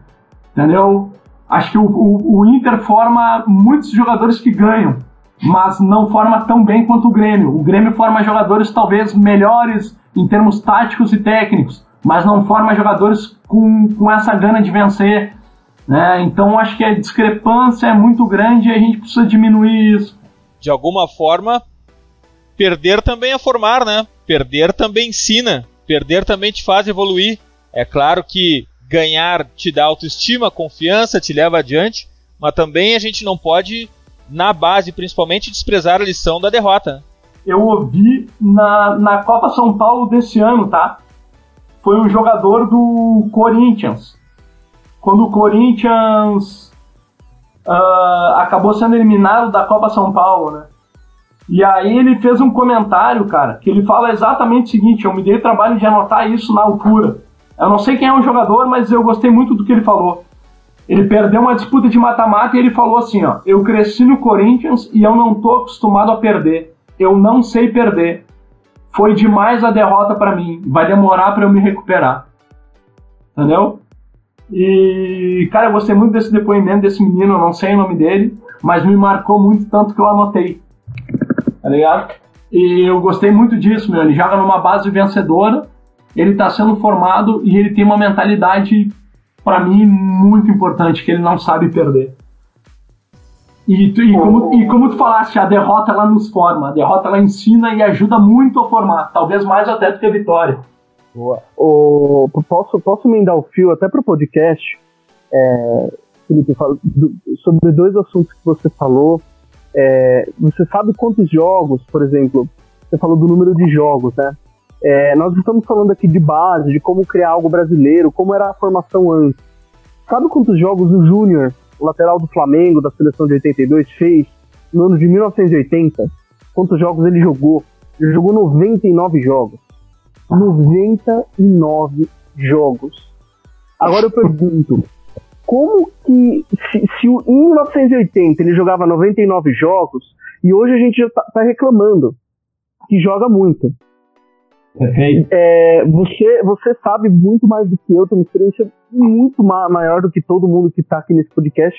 entendeu? Acho que o, o, o, Inter forma muitos jogadores que ganham, mas não forma tão bem quanto o Grêmio. O Grêmio forma jogadores talvez melhores em termos táticos e técnicos, mas não forma jogadores com, com essa gana de vencer. Né? Então acho que a discrepância é muito grande e a gente precisa diminuir isso. De alguma forma, perder também é formar, né? Perder também ensina, perder também te faz evoluir. É claro que ganhar te dá autoestima, confiança, te leva adiante, mas também a gente não pode, na base principalmente, desprezar a lição da derrota. Eu ouvi na, na Copa São Paulo desse ano, tá? Foi um jogador do Corinthians. Quando o Corinthians uh, acabou sendo eliminado da Copa São Paulo, né? E aí ele fez um comentário, cara, que ele fala exatamente o seguinte: eu me dei o trabalho de anotar isso na altura. Eu não sei quem é o jogador, mas eu gostei muito do que ele falou. Ele perdeu uma disputa de mata-mata e ele falou assim, ó, eu cresci no Corinthians e eu não tô acostumado a perder. Eu não sei perder. Foi demais a derrota para mim. Vai demorar para eu me recuperar. Entendeu? E, cara, eu gostei muito desse depoimento desse menino, eu não sei o nome dele, mas me marcou muito tanto que eu anotei. Tá ligado? E eu gostei muito disso, meu. Ele joga numa base vencedora ele está sendo formado e ele tem uma mentalidade, para mim, muito importante, que ele não sabe perder. E, tu, e, como, e como tu falaste, a derrota ela nos forma, a derrota ela ensina e ajuda muito a formar, talvez mais até do que a vitória. Boa. O, posso, posso emendar o fio até para o podcast, é, Felipe, sobre dois assuntos que você falou. É, você sabe quantos jogos, por exemplo, você falou do número de jogos, né? É, nós estamos falando aqui de base, de como criar algo brasileiro, como era a formação antes. Sabe quantos jogos o Júnior, lateral do Flamengo, da seleção de 82, fez no ano de 1980? Quantos jogos ele jogou? Ele jogou 99 jogos. 99 jogos. Agora eu pergunto, como que, se, se em 1980 ele jogava 99 jogos, e hoje a gente já tá, tá reclamando que joga muito. É, você, você sabe muito mais do que eu, tem uma experiência muito ma maior do que todo mundo que está aqui nesse podcast,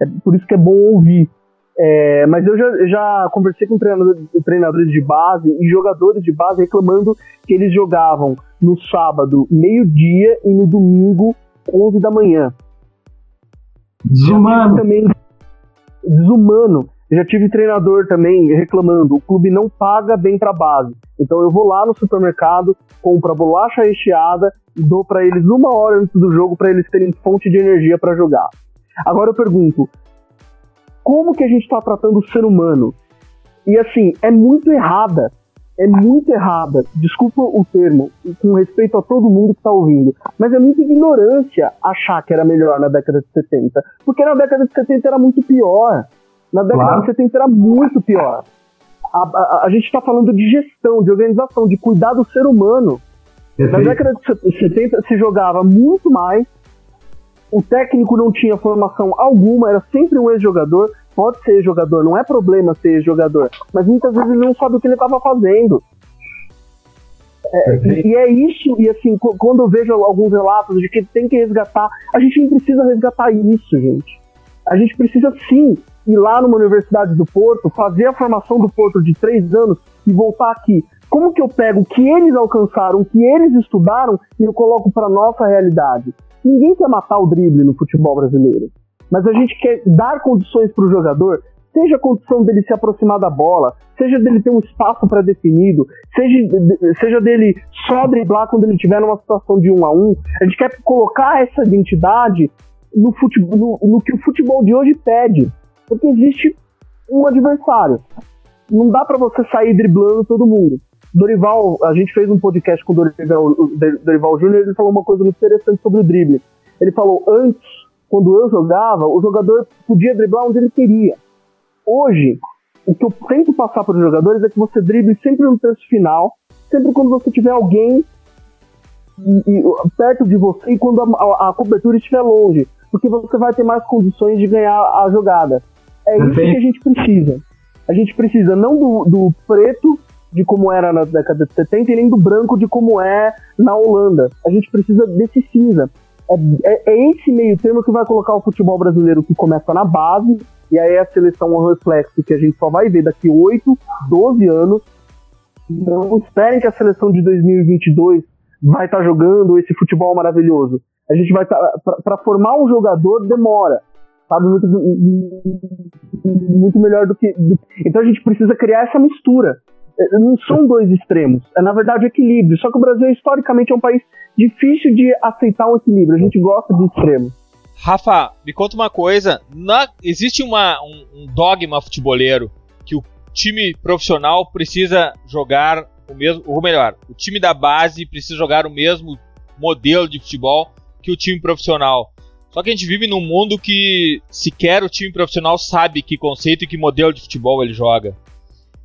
é por isso que é bom ouvir. É, mas eu já, já conversei com treinadores de base e jogadores de base reclamando que eles jogavam no sábado, meio-dia, e no domingo, 11 da manhã. Desumano. Também, desumano. Já tive treinador também reclamando, o clube não paga bem para base. Então eu vou lá no supermercado, compro a bolacha recheada e dou para eles uma hora antes do jogo para eles terem fonte de energia para jogar. Agora eu pergunto, como que a gente está tratando o ser humano? E assim, é muito errada, é muito errada, desculpa o termo, com respeito a todo mundo que está ouvindo, mas é muita ignorância achar que era melhor na década de 70, porque na década de 70 era muito pior. Na década claro. de 70 era muito pior. A, a, a gente está falando de gestão, de organização, de cuidar do ser humano. Perfeito. Na década de 70 se jogava muito mais, o técnico não tinha formação alguma, era sempre um ex-jogador. Pode ser jogador, não é problema ser jogador, mas muitas vezes ele não sabe o que ele estava fazendo. É, e, e, é isso, e assim, quando eu vejo alguns relatos de que tem que resgatar, a gente não precisa resgatar isso, gente. A gente precisa sim ir lá numa universidade do Porto, fazer a formação do Porto de três anos e voltar aqui. Como que eu pego o que eles alcançaram, o que eles estudaram e eu coloco para nossa realidade? Ninguém quer matar o drible no futebol brasileiro, mas a gente quer dar condições para o jogador, seja a condição dele se aproximar da bola, seja dele ter um espaço pré-definido, seja, seja dele só driblar quando ele estiver numa situação de um a um. A gente quer colocar essa identidade no, futebol, no, no que o futebol de hoje pede, porque existe um adversário. Não dá para você sair driblando todo mundo. Dorival, a gente fez um podcast com o Dorival, Dorival Júnior, ele falou uma coisa muito interessante sobre o drible. Ele falou, antes, quando eu jogava, o jogador podia driblar onde ele queria. Hoje, o que eu tento passar para os jogadores é que você drible sempre no terço final, sempre quando você tiver alguém perto de você e quando a, a, cobertura estiver longe, porque você vai ter mais condições de ganhar a jogada. É isso que a gente precisa. A gente precisa não do, do preto de como era na década de 70 e nem do branco de como é na Holanda. A gente precisa desse cinza. É, é, é, esse meio termo que vai colocar o futebol brasileiro que começa na base, e aí a seleção é um reflexo que a gente só vai ver daqui 8, 12 anos. Não esperem que a seleção de 2022 vai estar tá jogando esse futebol maravilhoso. A gente vai estar. Tá, para formar um jogador demora. Sabe? Muito, muito melhor do que. Do, então a gente precisa criar essa mistura não são dois extremos, é na verdade equilíbrio. Só que o Brasil historicamente é um país difícil de aceitar um equilíbrio, a gente gosta de extremos. Rafa, me conta uma coisa, na, existe uma, um, um dogma futeboleiro que o time profissional precisa jogar o mesmo, ou melhor, o time da base precisa jogar o mesmo modelo de futebol que o time profissional. Só que a gente vive num mundo que sequer o time profissional sabe que conceito e que modelo de futebol ele joga.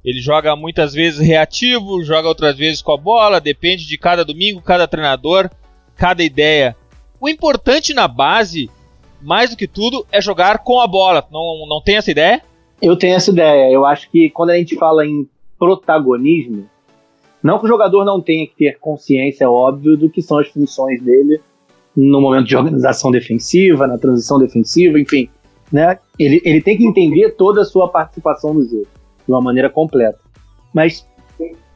Ele joga muitas vezes reativo, joga outras vezes com a bola, depende de cada domingo, cada treinador, cada ideia. O importante na base, mais do que tudo, é jogar com a bola. Não, não tem essa ideia? Eu tenho essa ideia. Eu acho que quando a gente fala em protagonismo, não que o jogador não tenha que ter consciência, óbvio, do que são as funções dele no momento de organização defensiva, na transição defensiva, enfim. Né? Ele, ele tem que entender toda a sua participação no jogo de uma maneira completa. Mas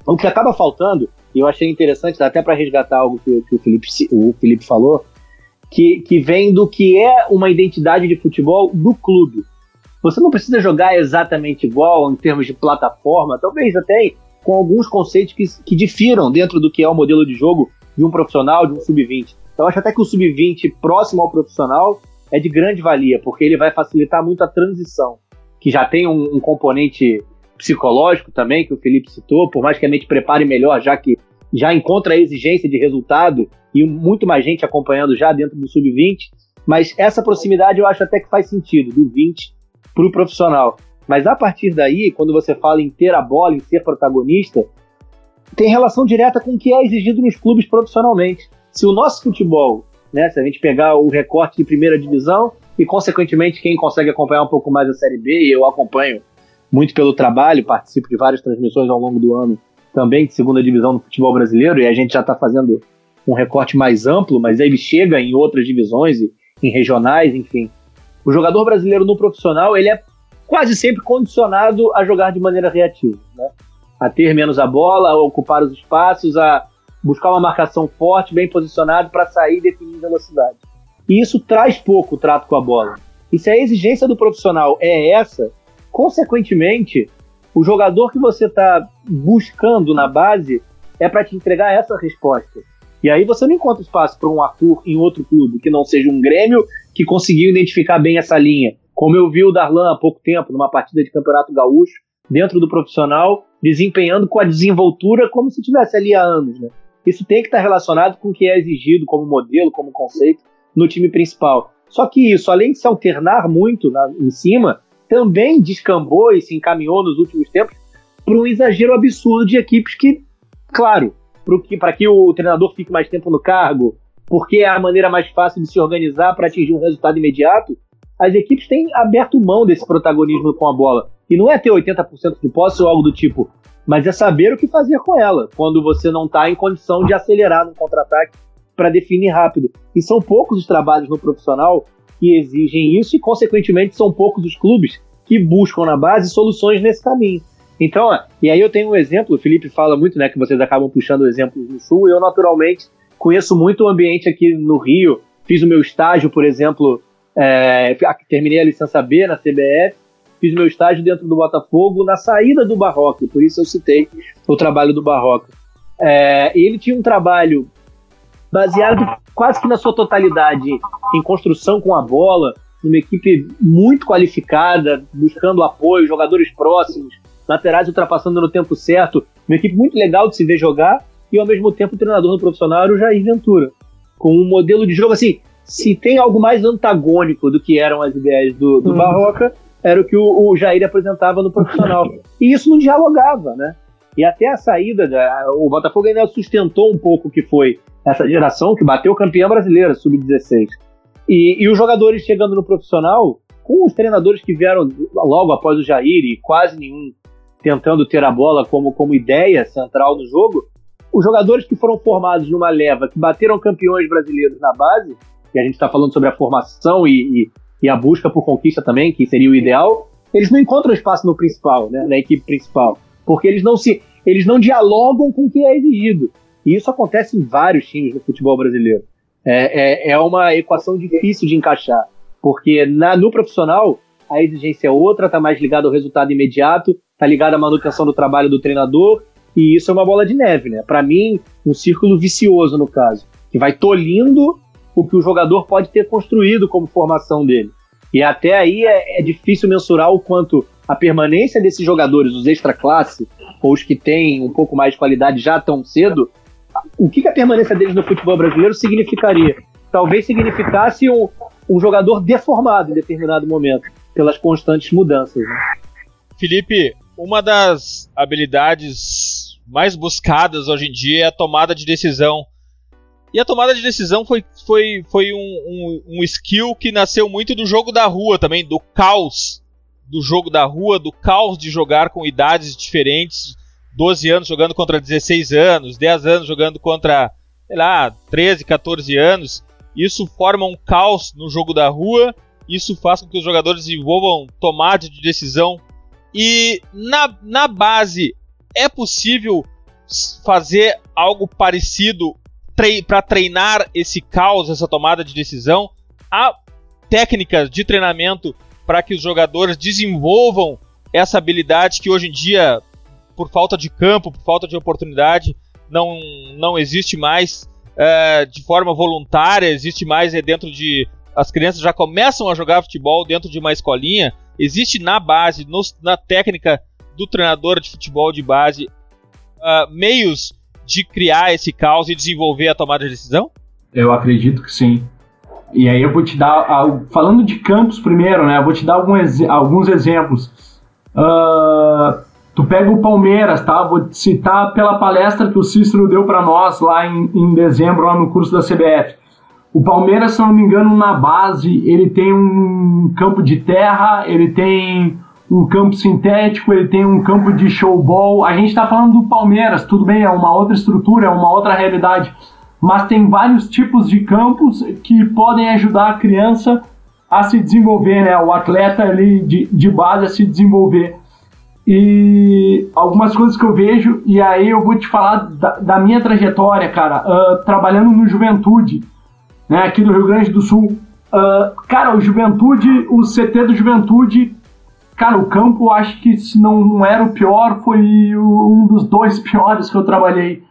o que acaba faltando, e eu achei interessante, até para resgatar algo que, que, o, Felipe, o Felipe falou, que, que vem do que é uma identidade de futebol do clube. Você não precisa jogar exatamente igual em termos de plataforma, talvez até com alguns conceitos que, que difiram dentro do que é o modelo de jogo de um profissional, de um sub-20. Então, eu acho até que o sub-20 próximo ao profissional é de grande valia, porque ele vai facilitar muito a transição, que já tem um, um componente psicológico também, que o Felipe citou, por mais que a mente prepare melhor, já que já encontra a exigência de resultado e muito mais gente acompanhando já dentro do sub-20, mas essa proximidade eu acho até que faz sentido, do 20 para o profissional. Mas a partir daí, quando você fala em ter a bola, em ser protagonista, tem relação direta com o que é exigido nos clubes profissionalmente. Se o nosso futebol, né, se a gente pegar o recorte de primeira divisão e, consequentemente, quem consegue acompanhar um pouco mais a Série B, e eu acompanho muito pelo trabalho, participo de várias transmissões ao longo do ano também de segunda divisão no futebol brasileiro, e a gente já está fazendo um recorte mais amplo, mas ele chega em outras divisões em regionais, enfim. O jogador brasileiro no profissional, ele é quase sempre condicionado a jogar de maneira reativa, né? a ter menos a bola, a ocupar os espaços, a buscar uma marcação forte, bem posicionado para sair e definir velocidade. E isso traz pouco o trato com a bola. E se a exigência do profissional é essa, consequentemente, o jogador que você está buscando na base é para te entregar essa resposta. E aí você não encontra espaço para um Arthur em outro clube que não seja um Grêmio que conseguiu identificar bem essa linha. Como eu vi o Darlan há pouco tempo, numa partida de Campeonato Gaúcho, dentro do profissional, desempenhando com a desenvoltura como se tivesse ali há anos. Né? Isso tem que estar relacionado com o que é exigido como modelo, como conceito no time principal. Só que isso, além de se alternar muito na, em cima, também descambou e se encaminhou nos últimos tempos para um exagero absurdo de equipes que, claro, para que, o treinador fique mais tempo no cargo, porque é a maneira mais fácil de se organizar para atingir um resultado imediato, as equipes têm aberto mão desse protagonismo com a bola. E não é ter 80% de posse ou algo do tipo, mas é saber o que fazer com ela quando você não está em condição de acelerar no contra-ataque para definir rápido. E são poucos os trabalhos no profissional que exigem isso e, consequentemente, são poucos os clubes que buscam na base soluções nesse caminho. Então, e aí eu tenho um exemplo, o Felipe fala muito, né, que vocês acabam puxando exemplos no Sul, e eu naturalmente conheço muito o ambiente aqui no Rio, fiz o meu estágio, por exemplo, é, terminei a licença B na CBF, fiz meu estágio dentro do Botafogo na saída do Barroca, por isso eu citei o trabalho do Barroca. É, ele tinha um trabalho baseado quase que na sua totalidade em construção com a bola, uma equipe muito qualificada, buscando apoio, jogadores próximos, laterais ultrapassando no tempo certo, uma equipe muito legal de se ver jogar e ao mesmo tempo o treinador no profissional era o Jair Ventura, com um modelo de jogo assim, se tem algo mais antagônico do que eram as ideias do, do uhum. Barroca, era o que o, o, Jair apresentava no profissional. [LAUGHS] E isso não dialogava, né? E até a saída, da, o Botafogo ainda sustentou um pouco o que foi essa geração que bateu campeã brasileira, sub-16. E, e os jogadores chegando no profissional, com os treinadores que vieram logo após o Jair e quase nenhum tentando ter a bola como, como ideia central no jogo, os jogadores que foram formados numa leva, que bateram campeões brasileiros na base, e a gente está falando sobre a formação e, e, e, a busca por conquista também, que seria o ideal, eles não encontram espaço no principal, né, na equipe principal, porque eles não se eles não dialogam com o que é exigido. E isso acontece em vários times do futebol brasileiro. É, é, é uma equação difícil de encaixar, porque na, no profissional a exigência é outra, está mais ligada ao resultado imediato, está ligada à manutenção do trabalho do treinador, e isso é uma bola de neve, né? Para mim, um círculo vicioso no caso, que vai tolhindo o que o jogador pode ter construído como formação dele. E até aí é, é difícil mensurar o quanto a permanência desses jogadores, os extra classe, ou os que têm um pouco mais de qualidade já tão cedo, o que, que a permanência deles no futebol brasileiro significaria? Talvez significasse um, um jogador deformado em determinado momento, pelas constantes mudanças. Né? Felipe, uma das habilidades mais buscadas hoje em dia é a tomada de decisão. E a tomada de decisão foi, foi, foi um, um, um skill que nasceu muito do jogo da rua também, do caos do jogo da rua, do caos de jogar com idades diferentes, 12 anos jogando contra 16 anos, 10 anos jogando contra, sei lá, 13, 14 anos. Isso forma um caos no jogo da rua, isso faz com que os jogadores desenvolvam tomada de decisão. E na, na base, é possível fazer algo parecido para treinar esse caos, essa tomada de decisão? Há técnicas de treinamento para que os jogadores desenvolvam essa habilidade que hoje em dia por falta de campo, por falta de oportunidade, não, não existe mais é, de forma voluntária, existe mais é, dentro de. As crianças já começam a jogar futebol dentro de uma escolinha. Existe na base, no, na técnica do treinador de futebol de base, uh, meios de criar esse caos e desenvolver a tomada de decisão? Eu acredito que sim. E aí eu vou te dar, falando de campos primeiro, né? Eu vou te dar alguns exemplos. Uh, Tu pega o Palmeiras, tá? Vou citar pela palestra que o Cícero deu para nós lá em, em dezembro, lá no curso da CBF. O Palmeiras, se não me engano, na base, ele tem um campo de terra, ele tem um campo sintético, ele tem um campo de showball. A gente está falando do Palmeiras, tudo bem, é uma outra estrutura, é uma outra realidade, mas tem vários tipos de campos que podem ajudar a criança a se desenvolver, né? O atleta ali de, de base a se desenvolver. E algumas coisas que eu vejo, e aí eu vou te falar da, da minha trajetória, cara, uh, trabalhando no Juventude, né, aqui do Rio Grande do Sul. Uh, cara, o Juventude, o CT do Juventude, cara, o campo acho que se não era o pior, foi um dos dois [LAUGHS] piores que eu trabalhei.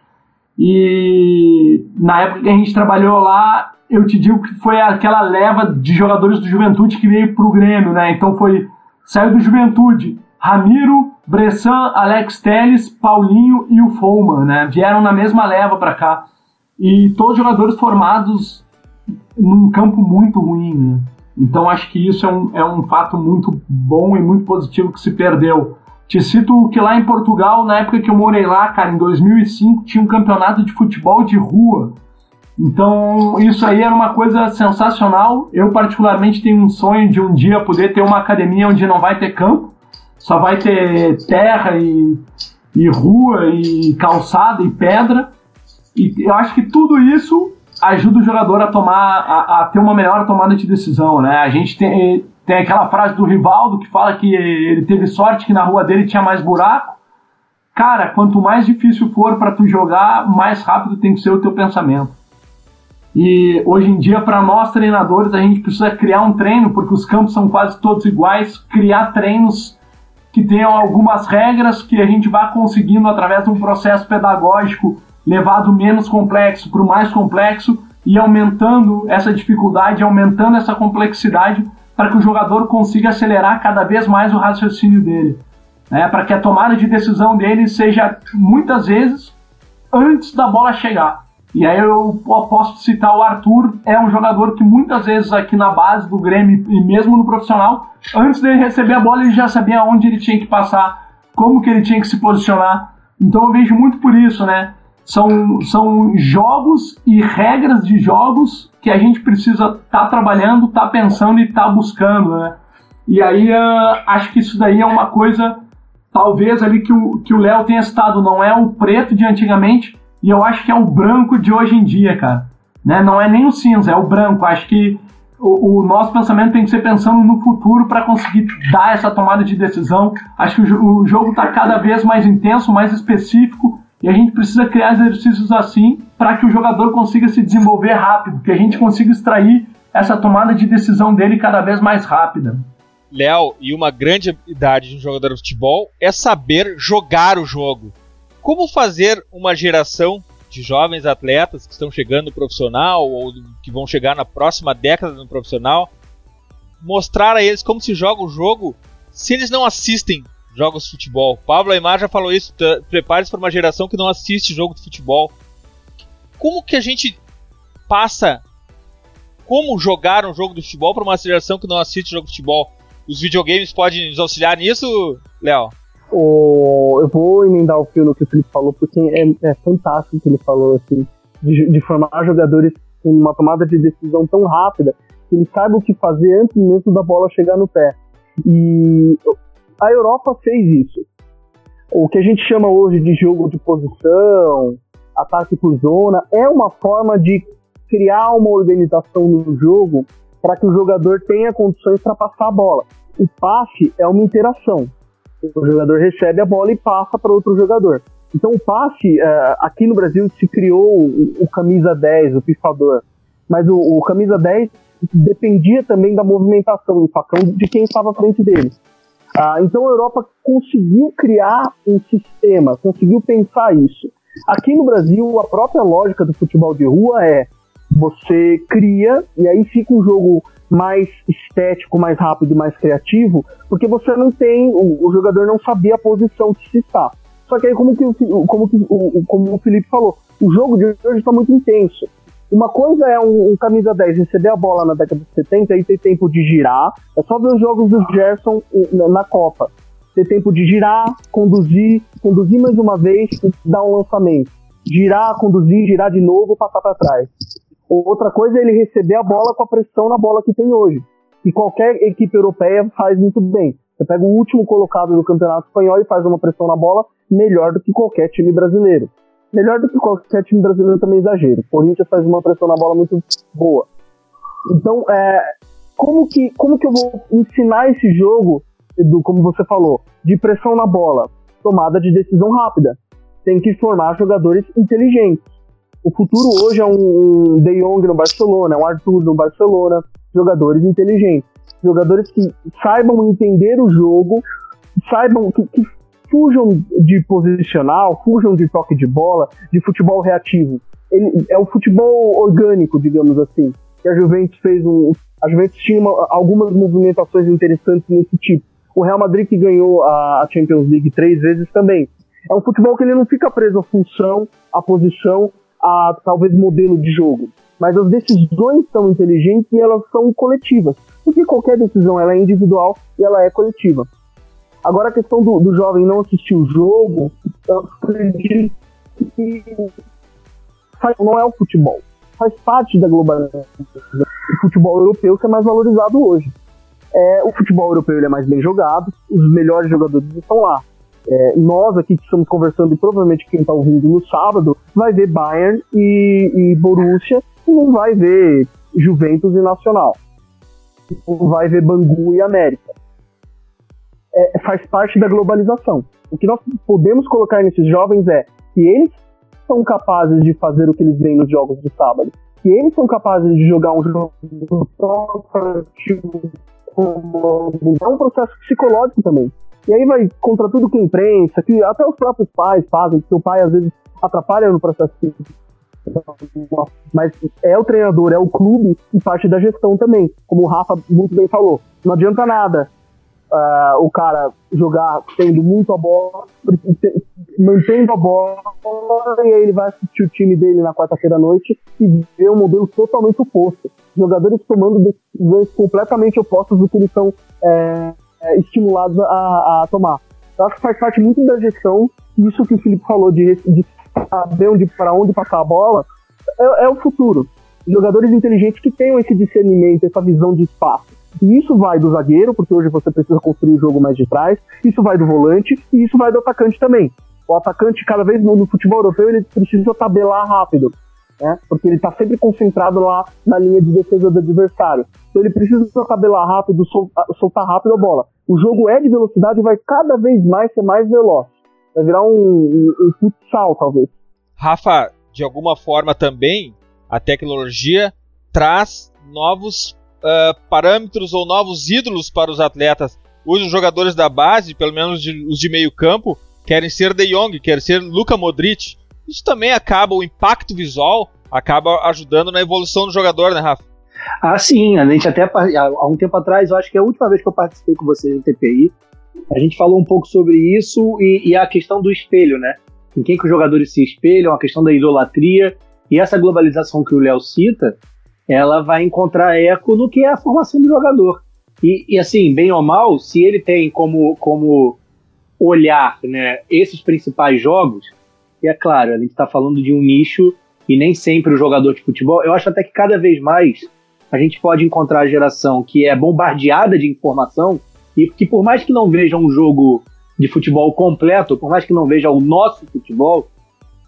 E na época que a gente trabalhou lá, eu te digo que foi aquela leva de jogadores do Juventude que veio pro Grêmio, né? Então foi. Saiu do Juventude. Ramiro, Bressan, Alex Teles, Paulinho e o Foman, né? Vieram na mesma leva para cá. E todos jogadores formados num campo muito ruim, né? Então acho que isso é um, é um fato muito bom e muito positivo que se perdeu. Te cito que lá em Portugal, na época que eu morei lá, cara, em 2005, tinha um campeonato de futebol de rua. Então, isso aí era uma coisa sensacional. Eu, particularmente, tenho um sonho de um dia poder ter uma academia onde não vai ter campo, só vai ter terra e, e rua e calçada e pedra. E eu acho que tudo isso ajuda o jogador a tomar, a, a, ter uma melhor tomada de decisão, né? A gente tem, tem aquela frase do Rivaldo que fala que ele teve sorte que na rua dele tinha mais buraco. Cara, quanto mais difícil for para tu jogar, mais rápido tem que ser o teu pensamento. E hoje em dia, para nós treinadores, a gente precisa criar um treino, porque os campos são quase todos iguais, criar treinos que tenham algumas regras que a gente vá conseguindo através de um processo pedagógico levar do menos complexo para o mais complexo e aumentando essa dificuldade, aumentando essa complexidade para que o jogador consiga acelerar cada vez mais o raciocínio dele. Né? Para que a tomada de decisão dele seja muitas vezes antes da bola chegar. E aí eu posso citar o Arthur, é um jogador que muitas vezes aqui na base do Grêmio e mesmo no profissional, antes dele receber a bola ele já sabia onde ele tinha que passar, como que ele tinha que se posicionar. Então eu vejo muito por isso, né? São, são jogos e regras de jogos que a gente precisa estar tá trabalhando, estar tá pensando e estar tá buscando, né? E aí uh, acho que isso daí é uma coisa, talvez ali que o que o Léo tenha citado, não é o preto de antigamente, e eu acho que é o branco de hoje em dia, cara. Né? Não é nem o cinza, é o branco. Acho que o, o nosso pensamento tem que ser pensando no futuro para conseguir dar essa tomada de decisão. Acho que o, o jogo está cada vez mais intenso, mais específico, e a gente precisa criar exercícios assim para que o jogador consiga se desenvolver rápido, que a gente consiga extrair essa tomada de decisão dele cada vez mais rápida. Léo, e uma grande habilidade de um jogador de futebol é saber jogar o jogo. Como fazer uma geração de jovens atletas que estão chegando no profissional ou que vão chegar na próxima década no profissional, mostrar a eles como se joga o jogo se eles não assistem jogos de futebol. Pablo Aymar já falou isso. Prepare-se para uma geração que não assiste jogo de futebol. Como que a gente passa como jogar um jogo de futebol para uma geração que não assiste jogo de futebol? Os videogames podem nos auxiliar nisso, Léo? Oh, eu vou emendar o fio no que o Felipe falou, porque é, é fantástico o que ele falou, assim, de, de, formar jogadores com uma tomada de decisão tão rápida que eles saibam o que fazer antes mesmo da bola chegar no pé. E a Europa fez isso. O que a gente chama hoje de jogo de posição, ataque por zona, é uma forma de criar uma organização no jogo para que o jogador tenha condições para passar a bola. O passe é uma interação. O jogador recebe a bola e passa para outro jogador. Então o passe, uh, aqui no Brasil se criou o, o, camisa 10, o pifador. Mas o, o camisa 10 dependia também da movimentação do facão de quem estava à frente dele. Ah, então a Europa conseguiu criar um sistema, conseguiu pensar isso. Aqui no Brasil, a própria lógica do futebol de rua é você cria e aí fica um jogo mais estético, mais rápido e mais criativo, porque você não tem, o, o, jogador não sabia a posição que se está. Só que aí, como, que, como, que, o, como o Felipe falou, o jogo de hoje está muito intenso. Uma coisa é um, um, camisa 10 receber a bola na década de 70 e ter tempo de girar. É só ver os jogos do Gerson na, Copa. Ter tempo de girar, conduzir, conduzir mais uma vez e dar um lançamento. Girar, conduzir, girar de novo passar para trás. Outra coisa é ele receber a bola com a pressão na bola que tem hoje. E qualquer equipe europeia faz muito bem. Você pega o último colocado do Campeonato Espanhol e faz uma pressão na bola melhor do que qualquer time brasileiro melhor do que qualquer time brasileiro também exagero. O Corinthians faz uma pressão na bola muito boa. Então, é, como que, como que eu vou ensinar esse jogo, do como você falou, de pressão na bola, tomada de decisão rápida? Tem que formar jogadores inteligentes. O futuro hoje é um, De Jong no Barcelona, um Arthur no Barcelona, jogadores inteligentes. Jogadores que saibam entender o jogo, saibam que, que fujam de posicional, fujam de toque de bola, de futebol reativo. Ele, é o futebol orgânico, digamos assim. Que a Juventus fez um. A Juventus tinha uma, algumas movimentações interessantes nesse tipo. O Real Madrid que ganhou a Champions League três vezes também. É um futebol que ele não fica preso à função, à posição, a talvez modelo de jogo. Mas as decisões são inteligentes e elas são coletivas. Porque qualquer decisão ela é individual e ela é coletiva. Agora a questão do, do jovem não assistir o jogo, não é o futebol. Faz parte da globalização. O futebol europeu que é mais valorizado hoje. É, o futebol europeu é mais bem jogado, os melhores jogadores estão lá. É, nós aqui que estamos conversando, e provavelmente quem está ouvindo no sábado, vai ver Bayern e, e Borussia e não vai ver Juventus e Nacional. Não vai ver Bangu e América. É, faz parte da globalização. O que nós podemos colocar nesses jovens é que eles são capazes de fazer o que eles veem nos jogos de sábado. Que eles são capazes de jogar um jogo é um processo psicológico também. E aí vai contra tudo que a imprensa, que até os próprios pais fazem, que o pai às vezes atrapalha no processo mas é o treinador, é o clube e parte da gestão também, como o Rafa muito bem falou. Não adianta nada uh, o cara jogar tendo muito a bola, mantendo a bola, e aí ele vai assistir o time dele na quarta-feira à noite e ver um modelo totalmente oposto. Jogadores tomando decisões completamente opostas do que eles são é, é, estimulados a, a, tomar. Eu acho que faz parte muito da gestão, isso que o Felipe falou, de, de saber onde, para onde passar a bola, é, é o futuro. Jogadores inteligentes que tenham esse discernimento, essa visão de espaço. E isso vai do zagueiro, porque hoje você precisa construir o jogo mais de trás, isso vai do volante e isso vai do atacante também. O atacante, cada vez no futebol europeu, ele precisa tabelar rápido, né? Porque ele está sempre concentrado lá na linha de defesa do adversário. Então ele precisa tabelar rápido, soltar rápido a bola. O jogo é de velocidade e vai cada vez mais ser mais veloz. Vai virar um, um, um futsal, talvez. Rafa, de alguma forma também, a tecnologia traz novos uh, parâmetros ou novos ídolos para os atletas. Hoje os jogadores da base, pelo menos de, os de meio campo, querem ser De Jong, querem ser Luka Modric. Isso também acaba, o impacto visual acaba ajudando na evolução do jogador, né, Rafa? Ah, sim. A gente até há um tempo atrás, eu acho que é a última vez que eu participei com vocês no TPI, a gente falou um pouco sobre isso e, e a questão do espelho, né? Em quem que os jogadores se espelham, a questão da idolatria e essa globalização que o Léo cita, ela vai encontrar eco no que é a formação do jogador. E, e, assim, bem ou mal, se ele tem como, como olhar né, esses principais jogos, é claro, a gente está falando de um nicho e nem sempre o jogador de futebol, eu acho até que cada vez mais a gente pode encontrar a geração que é bombardeada de informação e que por mais que não veja um jogo de futebol completo, por mais que não veja o nosso futebol,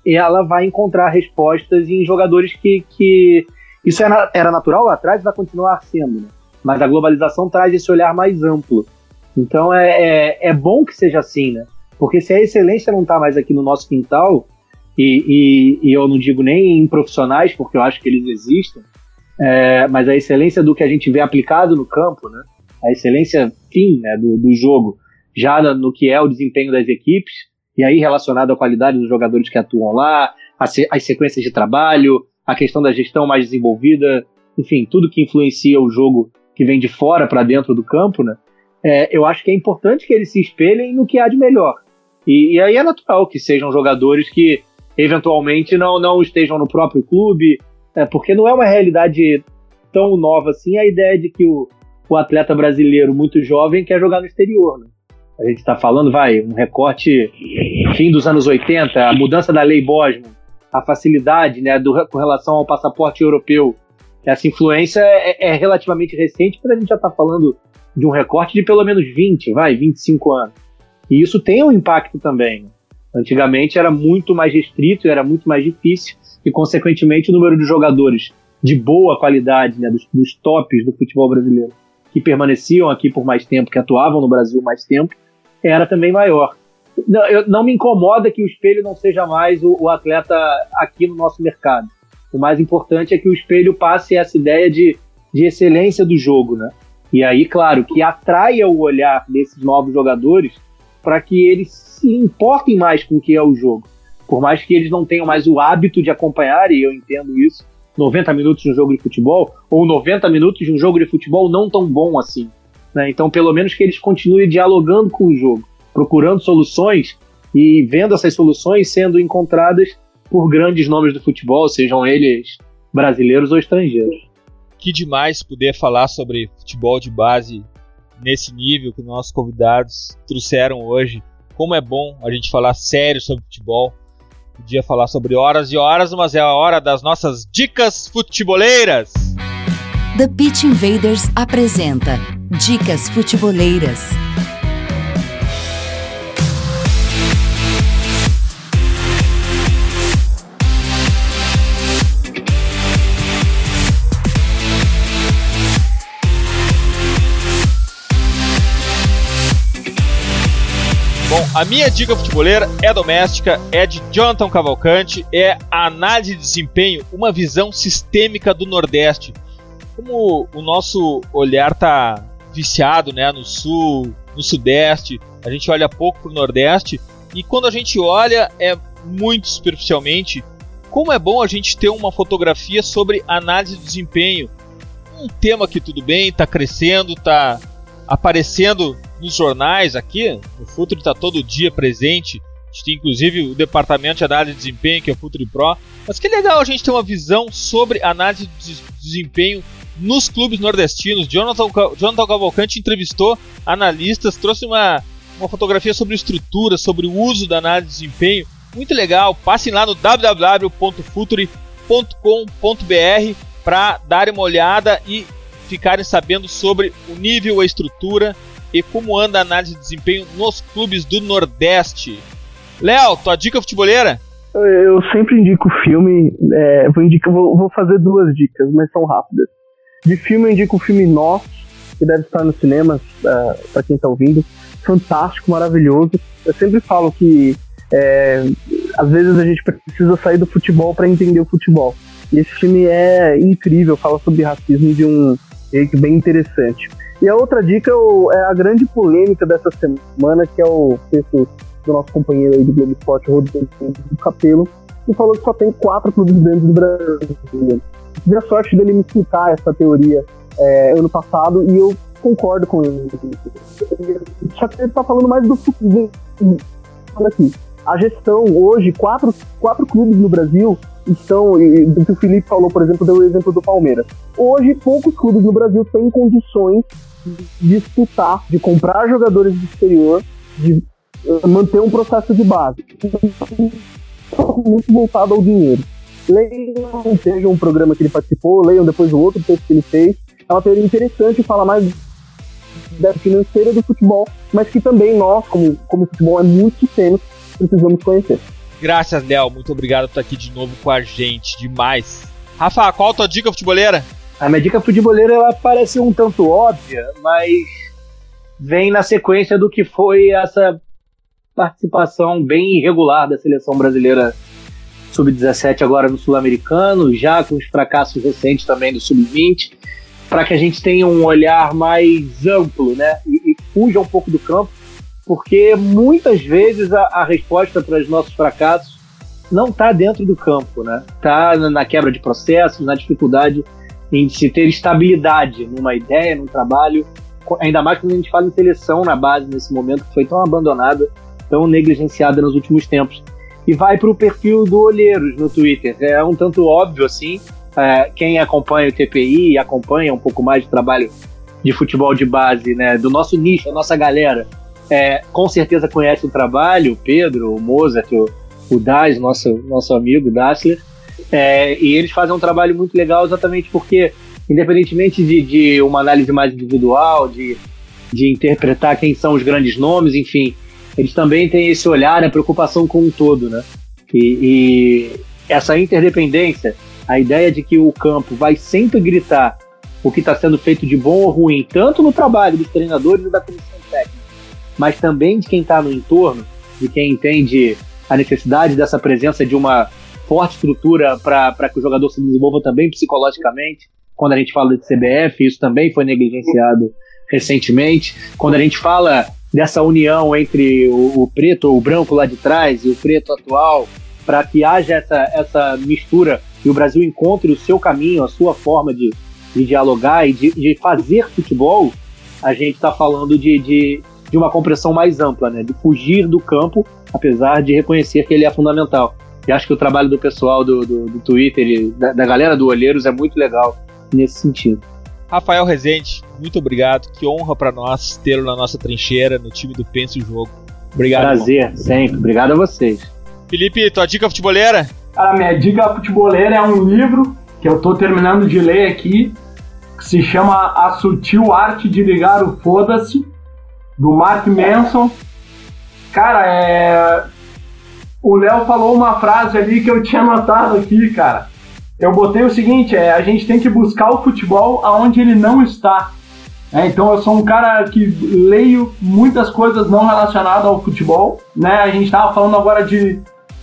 ela vai encontrar respostas em jogadores que, que isso era, era natural lá atrás e vai continuar sendo, né? Mas a globalização traz esse olhar mais amplo. Então é, é, é bom que seja assim, né? Porque se a excelência não está mais aqui no nosso quintal, e, e, e, eu não digo nem em profissionais, porque eu acho que eles existem, é, mas a excelência do que a gente vê aplicado no campo, né? A excelência fim né, do, do jogo, já no que é o desempenho das equipes, e aí relacionado à qualidade dos jogadores que atuam lá, as sequências de trabalho, a questão da gestão mais desenvolvida, enfim, tudo que influencia o jogo que vem de fora para dentro do campo, né? É, eu acho que é importante que eles se espelhem no que há de melhor. E, e, aí é natural que sejam jogadores que eventualmente não, não estejam no próprio clube, é, porque não é uma realidade tão nova assim a ideia de que o, o atleta brasileiro muito jovem quer jogar no exterior. Né? A gente está falando, vai, um recorte fim dos anos 80, a mudança da lei Bosman, a facilidade né, do, com relação ao passaporte europeu. Essa influência é, é relativamente recente, mas a gente já está falando de um recorte de pelo menos 20, vai, 25 anos. E isso tem um impacto também. Né? Antigamente era muito mais restrito, era muito mais difícil, e consequentemente o número de jogadores de boa qualidade, né, dos, dos tops do futebol brasileiro, que permaneciam aqui por mais tempo, que atuavam no Brasil mais tempo, era também maior. Não, eu, não me incomoda que o espelho não seja mais o, o, atleta aqui no nosso mercado. O mais importante é que o espelho passe essa ideia de, de excelência do jogo, né? E aí, claro, que atraia o olhar desses novos jogadores para que eles se importem mais com o que é o jogo. Por mais que eles não tenham mais o hábito de acompanhar, e eu entendo isso, 90 minutos de um jogo de futebol, ou 90 minutos de um jogo de futebol não tão bom assim. Né? Então, pelo menos que eles continuem dialogando com o jogo, procurando soluções e vendo essas soluções sendo encontradas por grandes nomes do futebol, sejam eles brasileiros ou estrangeiros. Que demais poder falar sobre futebol de base nesse nível que nossos convidados trouxeram hoje. Como é bom a gente falar sério sobre futebol. Podia falar sobre horas e horas, mas é a hora das nossas dicas futeboleiras. The Pitch Invaders apresenta Dicas Futeboleiras. Bom, a minha dica futeboleira é doméstica, é de Jonathan Cavalcante, é a análise de desempenho, uma visão sistêmica do Nordeste como o nosso olhar tá viciado, né, no sul, no sudeste, a gente olha pouco pro nordeste e quando a gente olha é muito superficialmente, como é bom a gente ter uma fotografia sobre análise de desempenho. Um tema que tudo bem, está crescendo, está aparecendo nos jornais aqui, o Futuro está todo dia presente. A gente tem inclusive o departamento de análise de desempenho, que é o Futuro Pro. Mas que legal a gente ter uma visão sobre análise de desempenho nos clubes nordestinos. Jonathan, Jonathan Cavalcante entrevistou analistas, trouxe uma, uma fotografia sobre estrutura, sobre o uso da análise de desempenho. Muito legal. Passem lá no www.futuri.com.br para darem uma olhada e ficarem sabendo sobre o nível, a estrutura e como anda a análise de desempenho nos clubes do Nordeste. Léo, tua dica futeboleira? Eu sempre indico filme. É, vou, indicar, vou, vou fazer duas dicas, mas são rápidas. De filme eu indico o filme Nós, que deve estar nos cinemas, uh, é, para quem está ouvindo. Fantástico, maravilhoso. Eu sempre falo que é, às vezes a gente precisa sair do futebol para entender o futebol. E esse filme é incrível, fala sobre racismo de um jeito bem interessante. E a outra dica é a grande polêmica dessa semana, que é o texto do nosso companheiro aí do Globo Esporte, Rodrigo Capelo, que falou que só tem quatro clubes dentro do Brasil tive a sorte dele me explicar essa teoria é, ano passado e eu concordo com ele. Só que ele está falando mais do futebol aqui. A gestão hoje, quatro, quatro clubes no Brasil estão, do que o Felipe falou, por exemplo, deu o exemplo do Palmeiras. Hoje, poucos clubes no Brasil têm condições disputar, de comprar jogadores do exterior, de eh, manter um processo de base. Muito voltado ao dinheiro leiam, seja um programa que ele participou, leiam depois o outro texto que ele fez. É uma teoria interessante, fala mais da financeira do futebol, mas que também nós, como, como futebol é muito sistêmico, precisamos conhecer. Graças, Léo. Muito obrigado por estar aqui de novo com a gente. Demais. Rafa, qual a tua dica futeboleira? A minha dica futeboleira ela parece um tanto óbvia, mas vem na sequência do que foi essa participação bem irregular da seleção brasileira sub-17 agora no Sul-Americano, já com os fracassos recentes também do sub-20, para que a gente tenha um olhar mais amplo, né? E, e fuja um pouco do campo, porque muitas vezes a, a resposta para os nossos fracassos não está dentro do campo, né? Está na quebra de processos, na dificuldade em se ter estabilidade numa ideia, num trabalho, ainda mais quando a gente fala em seleção na base nesse momento que foi tão abandonada, tão negligenciada nos últimos tempos e vai para o perfil do Olheiros no Twitter. É um tanto óbvio assim. É, quem acompanha o TPI e acompanha um pouco mais de trabalho de futebol de base, né, do nosso nicho, a nossa galera, é, com certeza conhece o trabalho, o Pedro, o Mozart, o, o Daz, nosso, nosso amigo Dassler, é, e eles fazem um trabalho muito legal exatamente porque, independentemente de, de uma análise mais individual, de, de interpretar quem são os grandes nomes, enfim, eles também têm esse olhar, a preocupação com um todo, né? E, e essa interdependência A ideia de que o campo vai sempre gritar o que está sendo feito de bom ou ruim, tanto no trabalho dos treinadores e da comissão técnica, mas também de quem está no entorno, de quem entende a necessidade dessa presença de uma forte estrutura para que o jogador se desenvolva também psicologicamente. Quando a gente fala de CBF, isso também foi negligenciado recentemente. Quando a gente fala dessa união entre o, o preto, o branco lá de trás e o preto atual, para que haja essa, essa mistura e o Brasil encontre o seu caminho, a sua forma de, de dialogar e de, de fazer futebol, a gente está falando de, de, de uma compreensão mais ampla, né? de fugir do campo, apesar de reconhecer que ele é fundamental. E acho que o trabalho do pessoal do, do, do Twitter e da, da galera do Olheiros é muito legal nesse sentido. Rafael Rezende, muito obrigado. Que honra para nós tê-lo na nossa trincheira, no time do Pense o Jogo. Obrigado. Prazer, irmão. sempre. Obrigado a vocês. Felipe, tua dica futeboleira? A minha dica futeboleira é um livro que eu tô terminando de ler aqui, que se chama A Sutil Arte de Ligar o Foda-se, do Mark Manson. Cara, é. O Léo falou uma frase ali que eu tinha anotado aqui, cara eu botei o seguinte, é, a gente tem que buscar o futebol aonde ele não está. É, então eu sou um cara que leio muitas coisas não relacionadas ao futebol, né? A gente estava falando agora de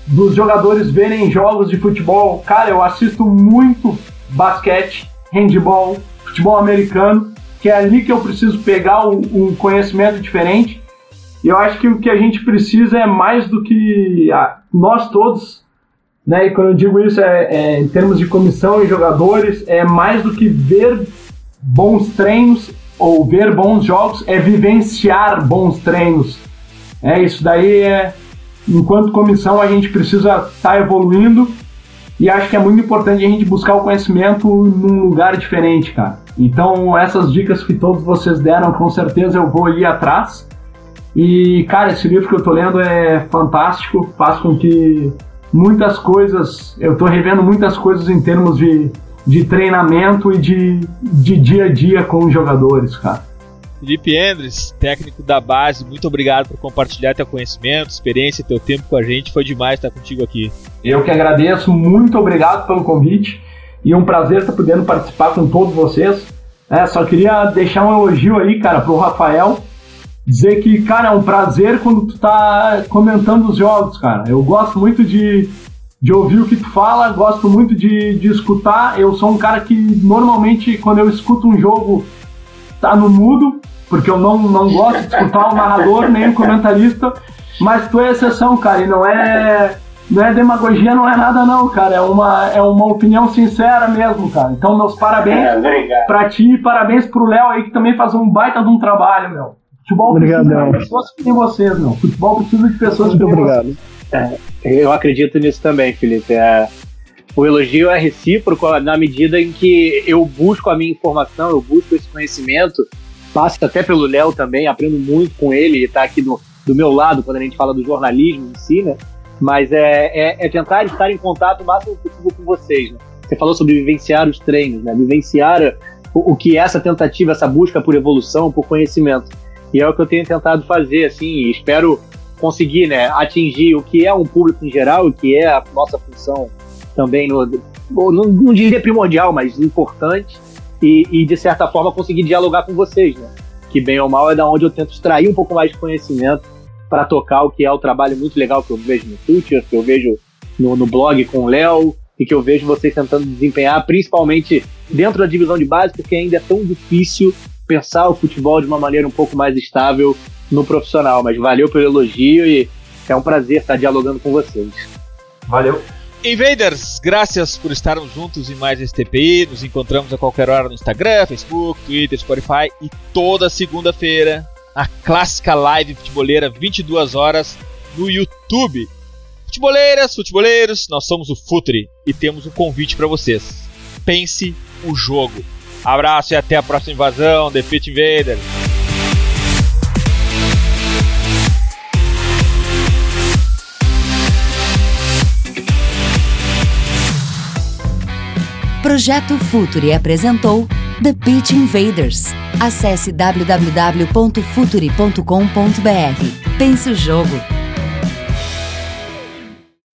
dos jogadores verem jogos de futebol. Cara, eu assisto muito basquete, handball, futebol americano, que é ali que eu preciso pegar um conhecimento diferente. E eu acho que o que a gente precisa é mais do que a, nós todos né? E quando eu digo isso é, é, em termos de comissão e jogadores, é mais do que ver bons treinos ou ver bons jogos, é vivenciar bons treinos. É isso daí é enquanto comissão a gente precisa estar tá evoluindo e acho que é muito importante a gente buscar o conhecimento num lugar diferente, cara. Então essas dicas que todos vocês deram, com certeza eu vou ir atrás. E cara, esse livro que eu tô lendo é fantástico, faz com que muitas coisas, eu estou revendo muitas coisas em termos de, de treinamento e de, de dia a dia com os jogadores, cara. Felipe Endres, técnico da base, muito obrigado por compartilhar teu conhecimento, experiência, teu tempo com a gente. Foi demais estar contigo aqui. Eu que agradeço, muito obrigado pelo convite e um prazer estar podendo participar com todos vocês. É, só queria deixar um elogio aí, cara, pro Rafael dizer que, cara, é um prazer quando tu tá comentando os jogos, cara. Eu gosto muito de, de ouvir o que tu fala, gosto muito de, de escutar. Eu sou um cara que normalmente, quando eu escuto um jogo, tá no mudo, porque eu não, não gosto de escutar o narrador nem o comentarista. Mas tu é exceção, cara, e não é. Não é demagogia, não é nada não, cara. É uma, é uma opinião sincera mesmo, cara. Então, meus parabéns [LAUGHS] é, pra ti e parabéns pro Léo aí, que também faz um baita de um trabalho, meu. Futebol Obrigadão. precisa de pessoas que tem vocês, meu. Futebol precisa de pessoas Muito que tem obrigado. vocês. É, eu acredito nisso também, Felipe. É, o elogio é recíproco na medida em que eu busco a minha informação, eu busco esse conhecimento, passo até pelo Léo também, aprendo muito com ele, ele está aqui do, do meu lado quando a gente fala do jornalismo em si, né? Mas é, é, é tentar estar em contato o máximo possível com vocês, né? Você falou sobre vivenciar os treinos, né? Vivenciar o, o que é essa tentativa, essa busca por evolução, por conhecimento. E é o que eu tenho tentado fazer, assim, e espero conseguir, né, atingir o que é um público em geral, o que é a nossa função também, no, não, não diria primordial, mas importante, e, e, de certa forma conseguir dialogar com vocês, né? Que bem ou mal é da onde eu tento extrair um pouco mais de conhecimento para tocar o que é o trabalho muito legal que eu vejo no Twitter, que eu vejo no, no blog com o Léo e que eu vejo vocês tentando desempenhar, principalmente dentro da divisão de base, porque ainda é tão difícil pensar o futebol de uma maneira um pouco mais estável no profissional. Mas valeu pelo elogio e é um prazer estar dialogando com vocês. Valeu. Invaders, graças por estarmos juntos em mais esse TPI. Nos encontramos a qualquer hora no Instagram, Facebook, Twitter, Spotify e toda segunda-feira a clássica live futeboleira 22 horas no YouTube. Futeboleiras, futeboleiros, nós somos o Futre e temos um convite para vocês. Pense o jogo. Abraço e até a próxima invasão, The Pit Invaders. Projeto Futuri apresentou The Pitch Invaders. Acesse www.futuri.com.br. Pense o jogo.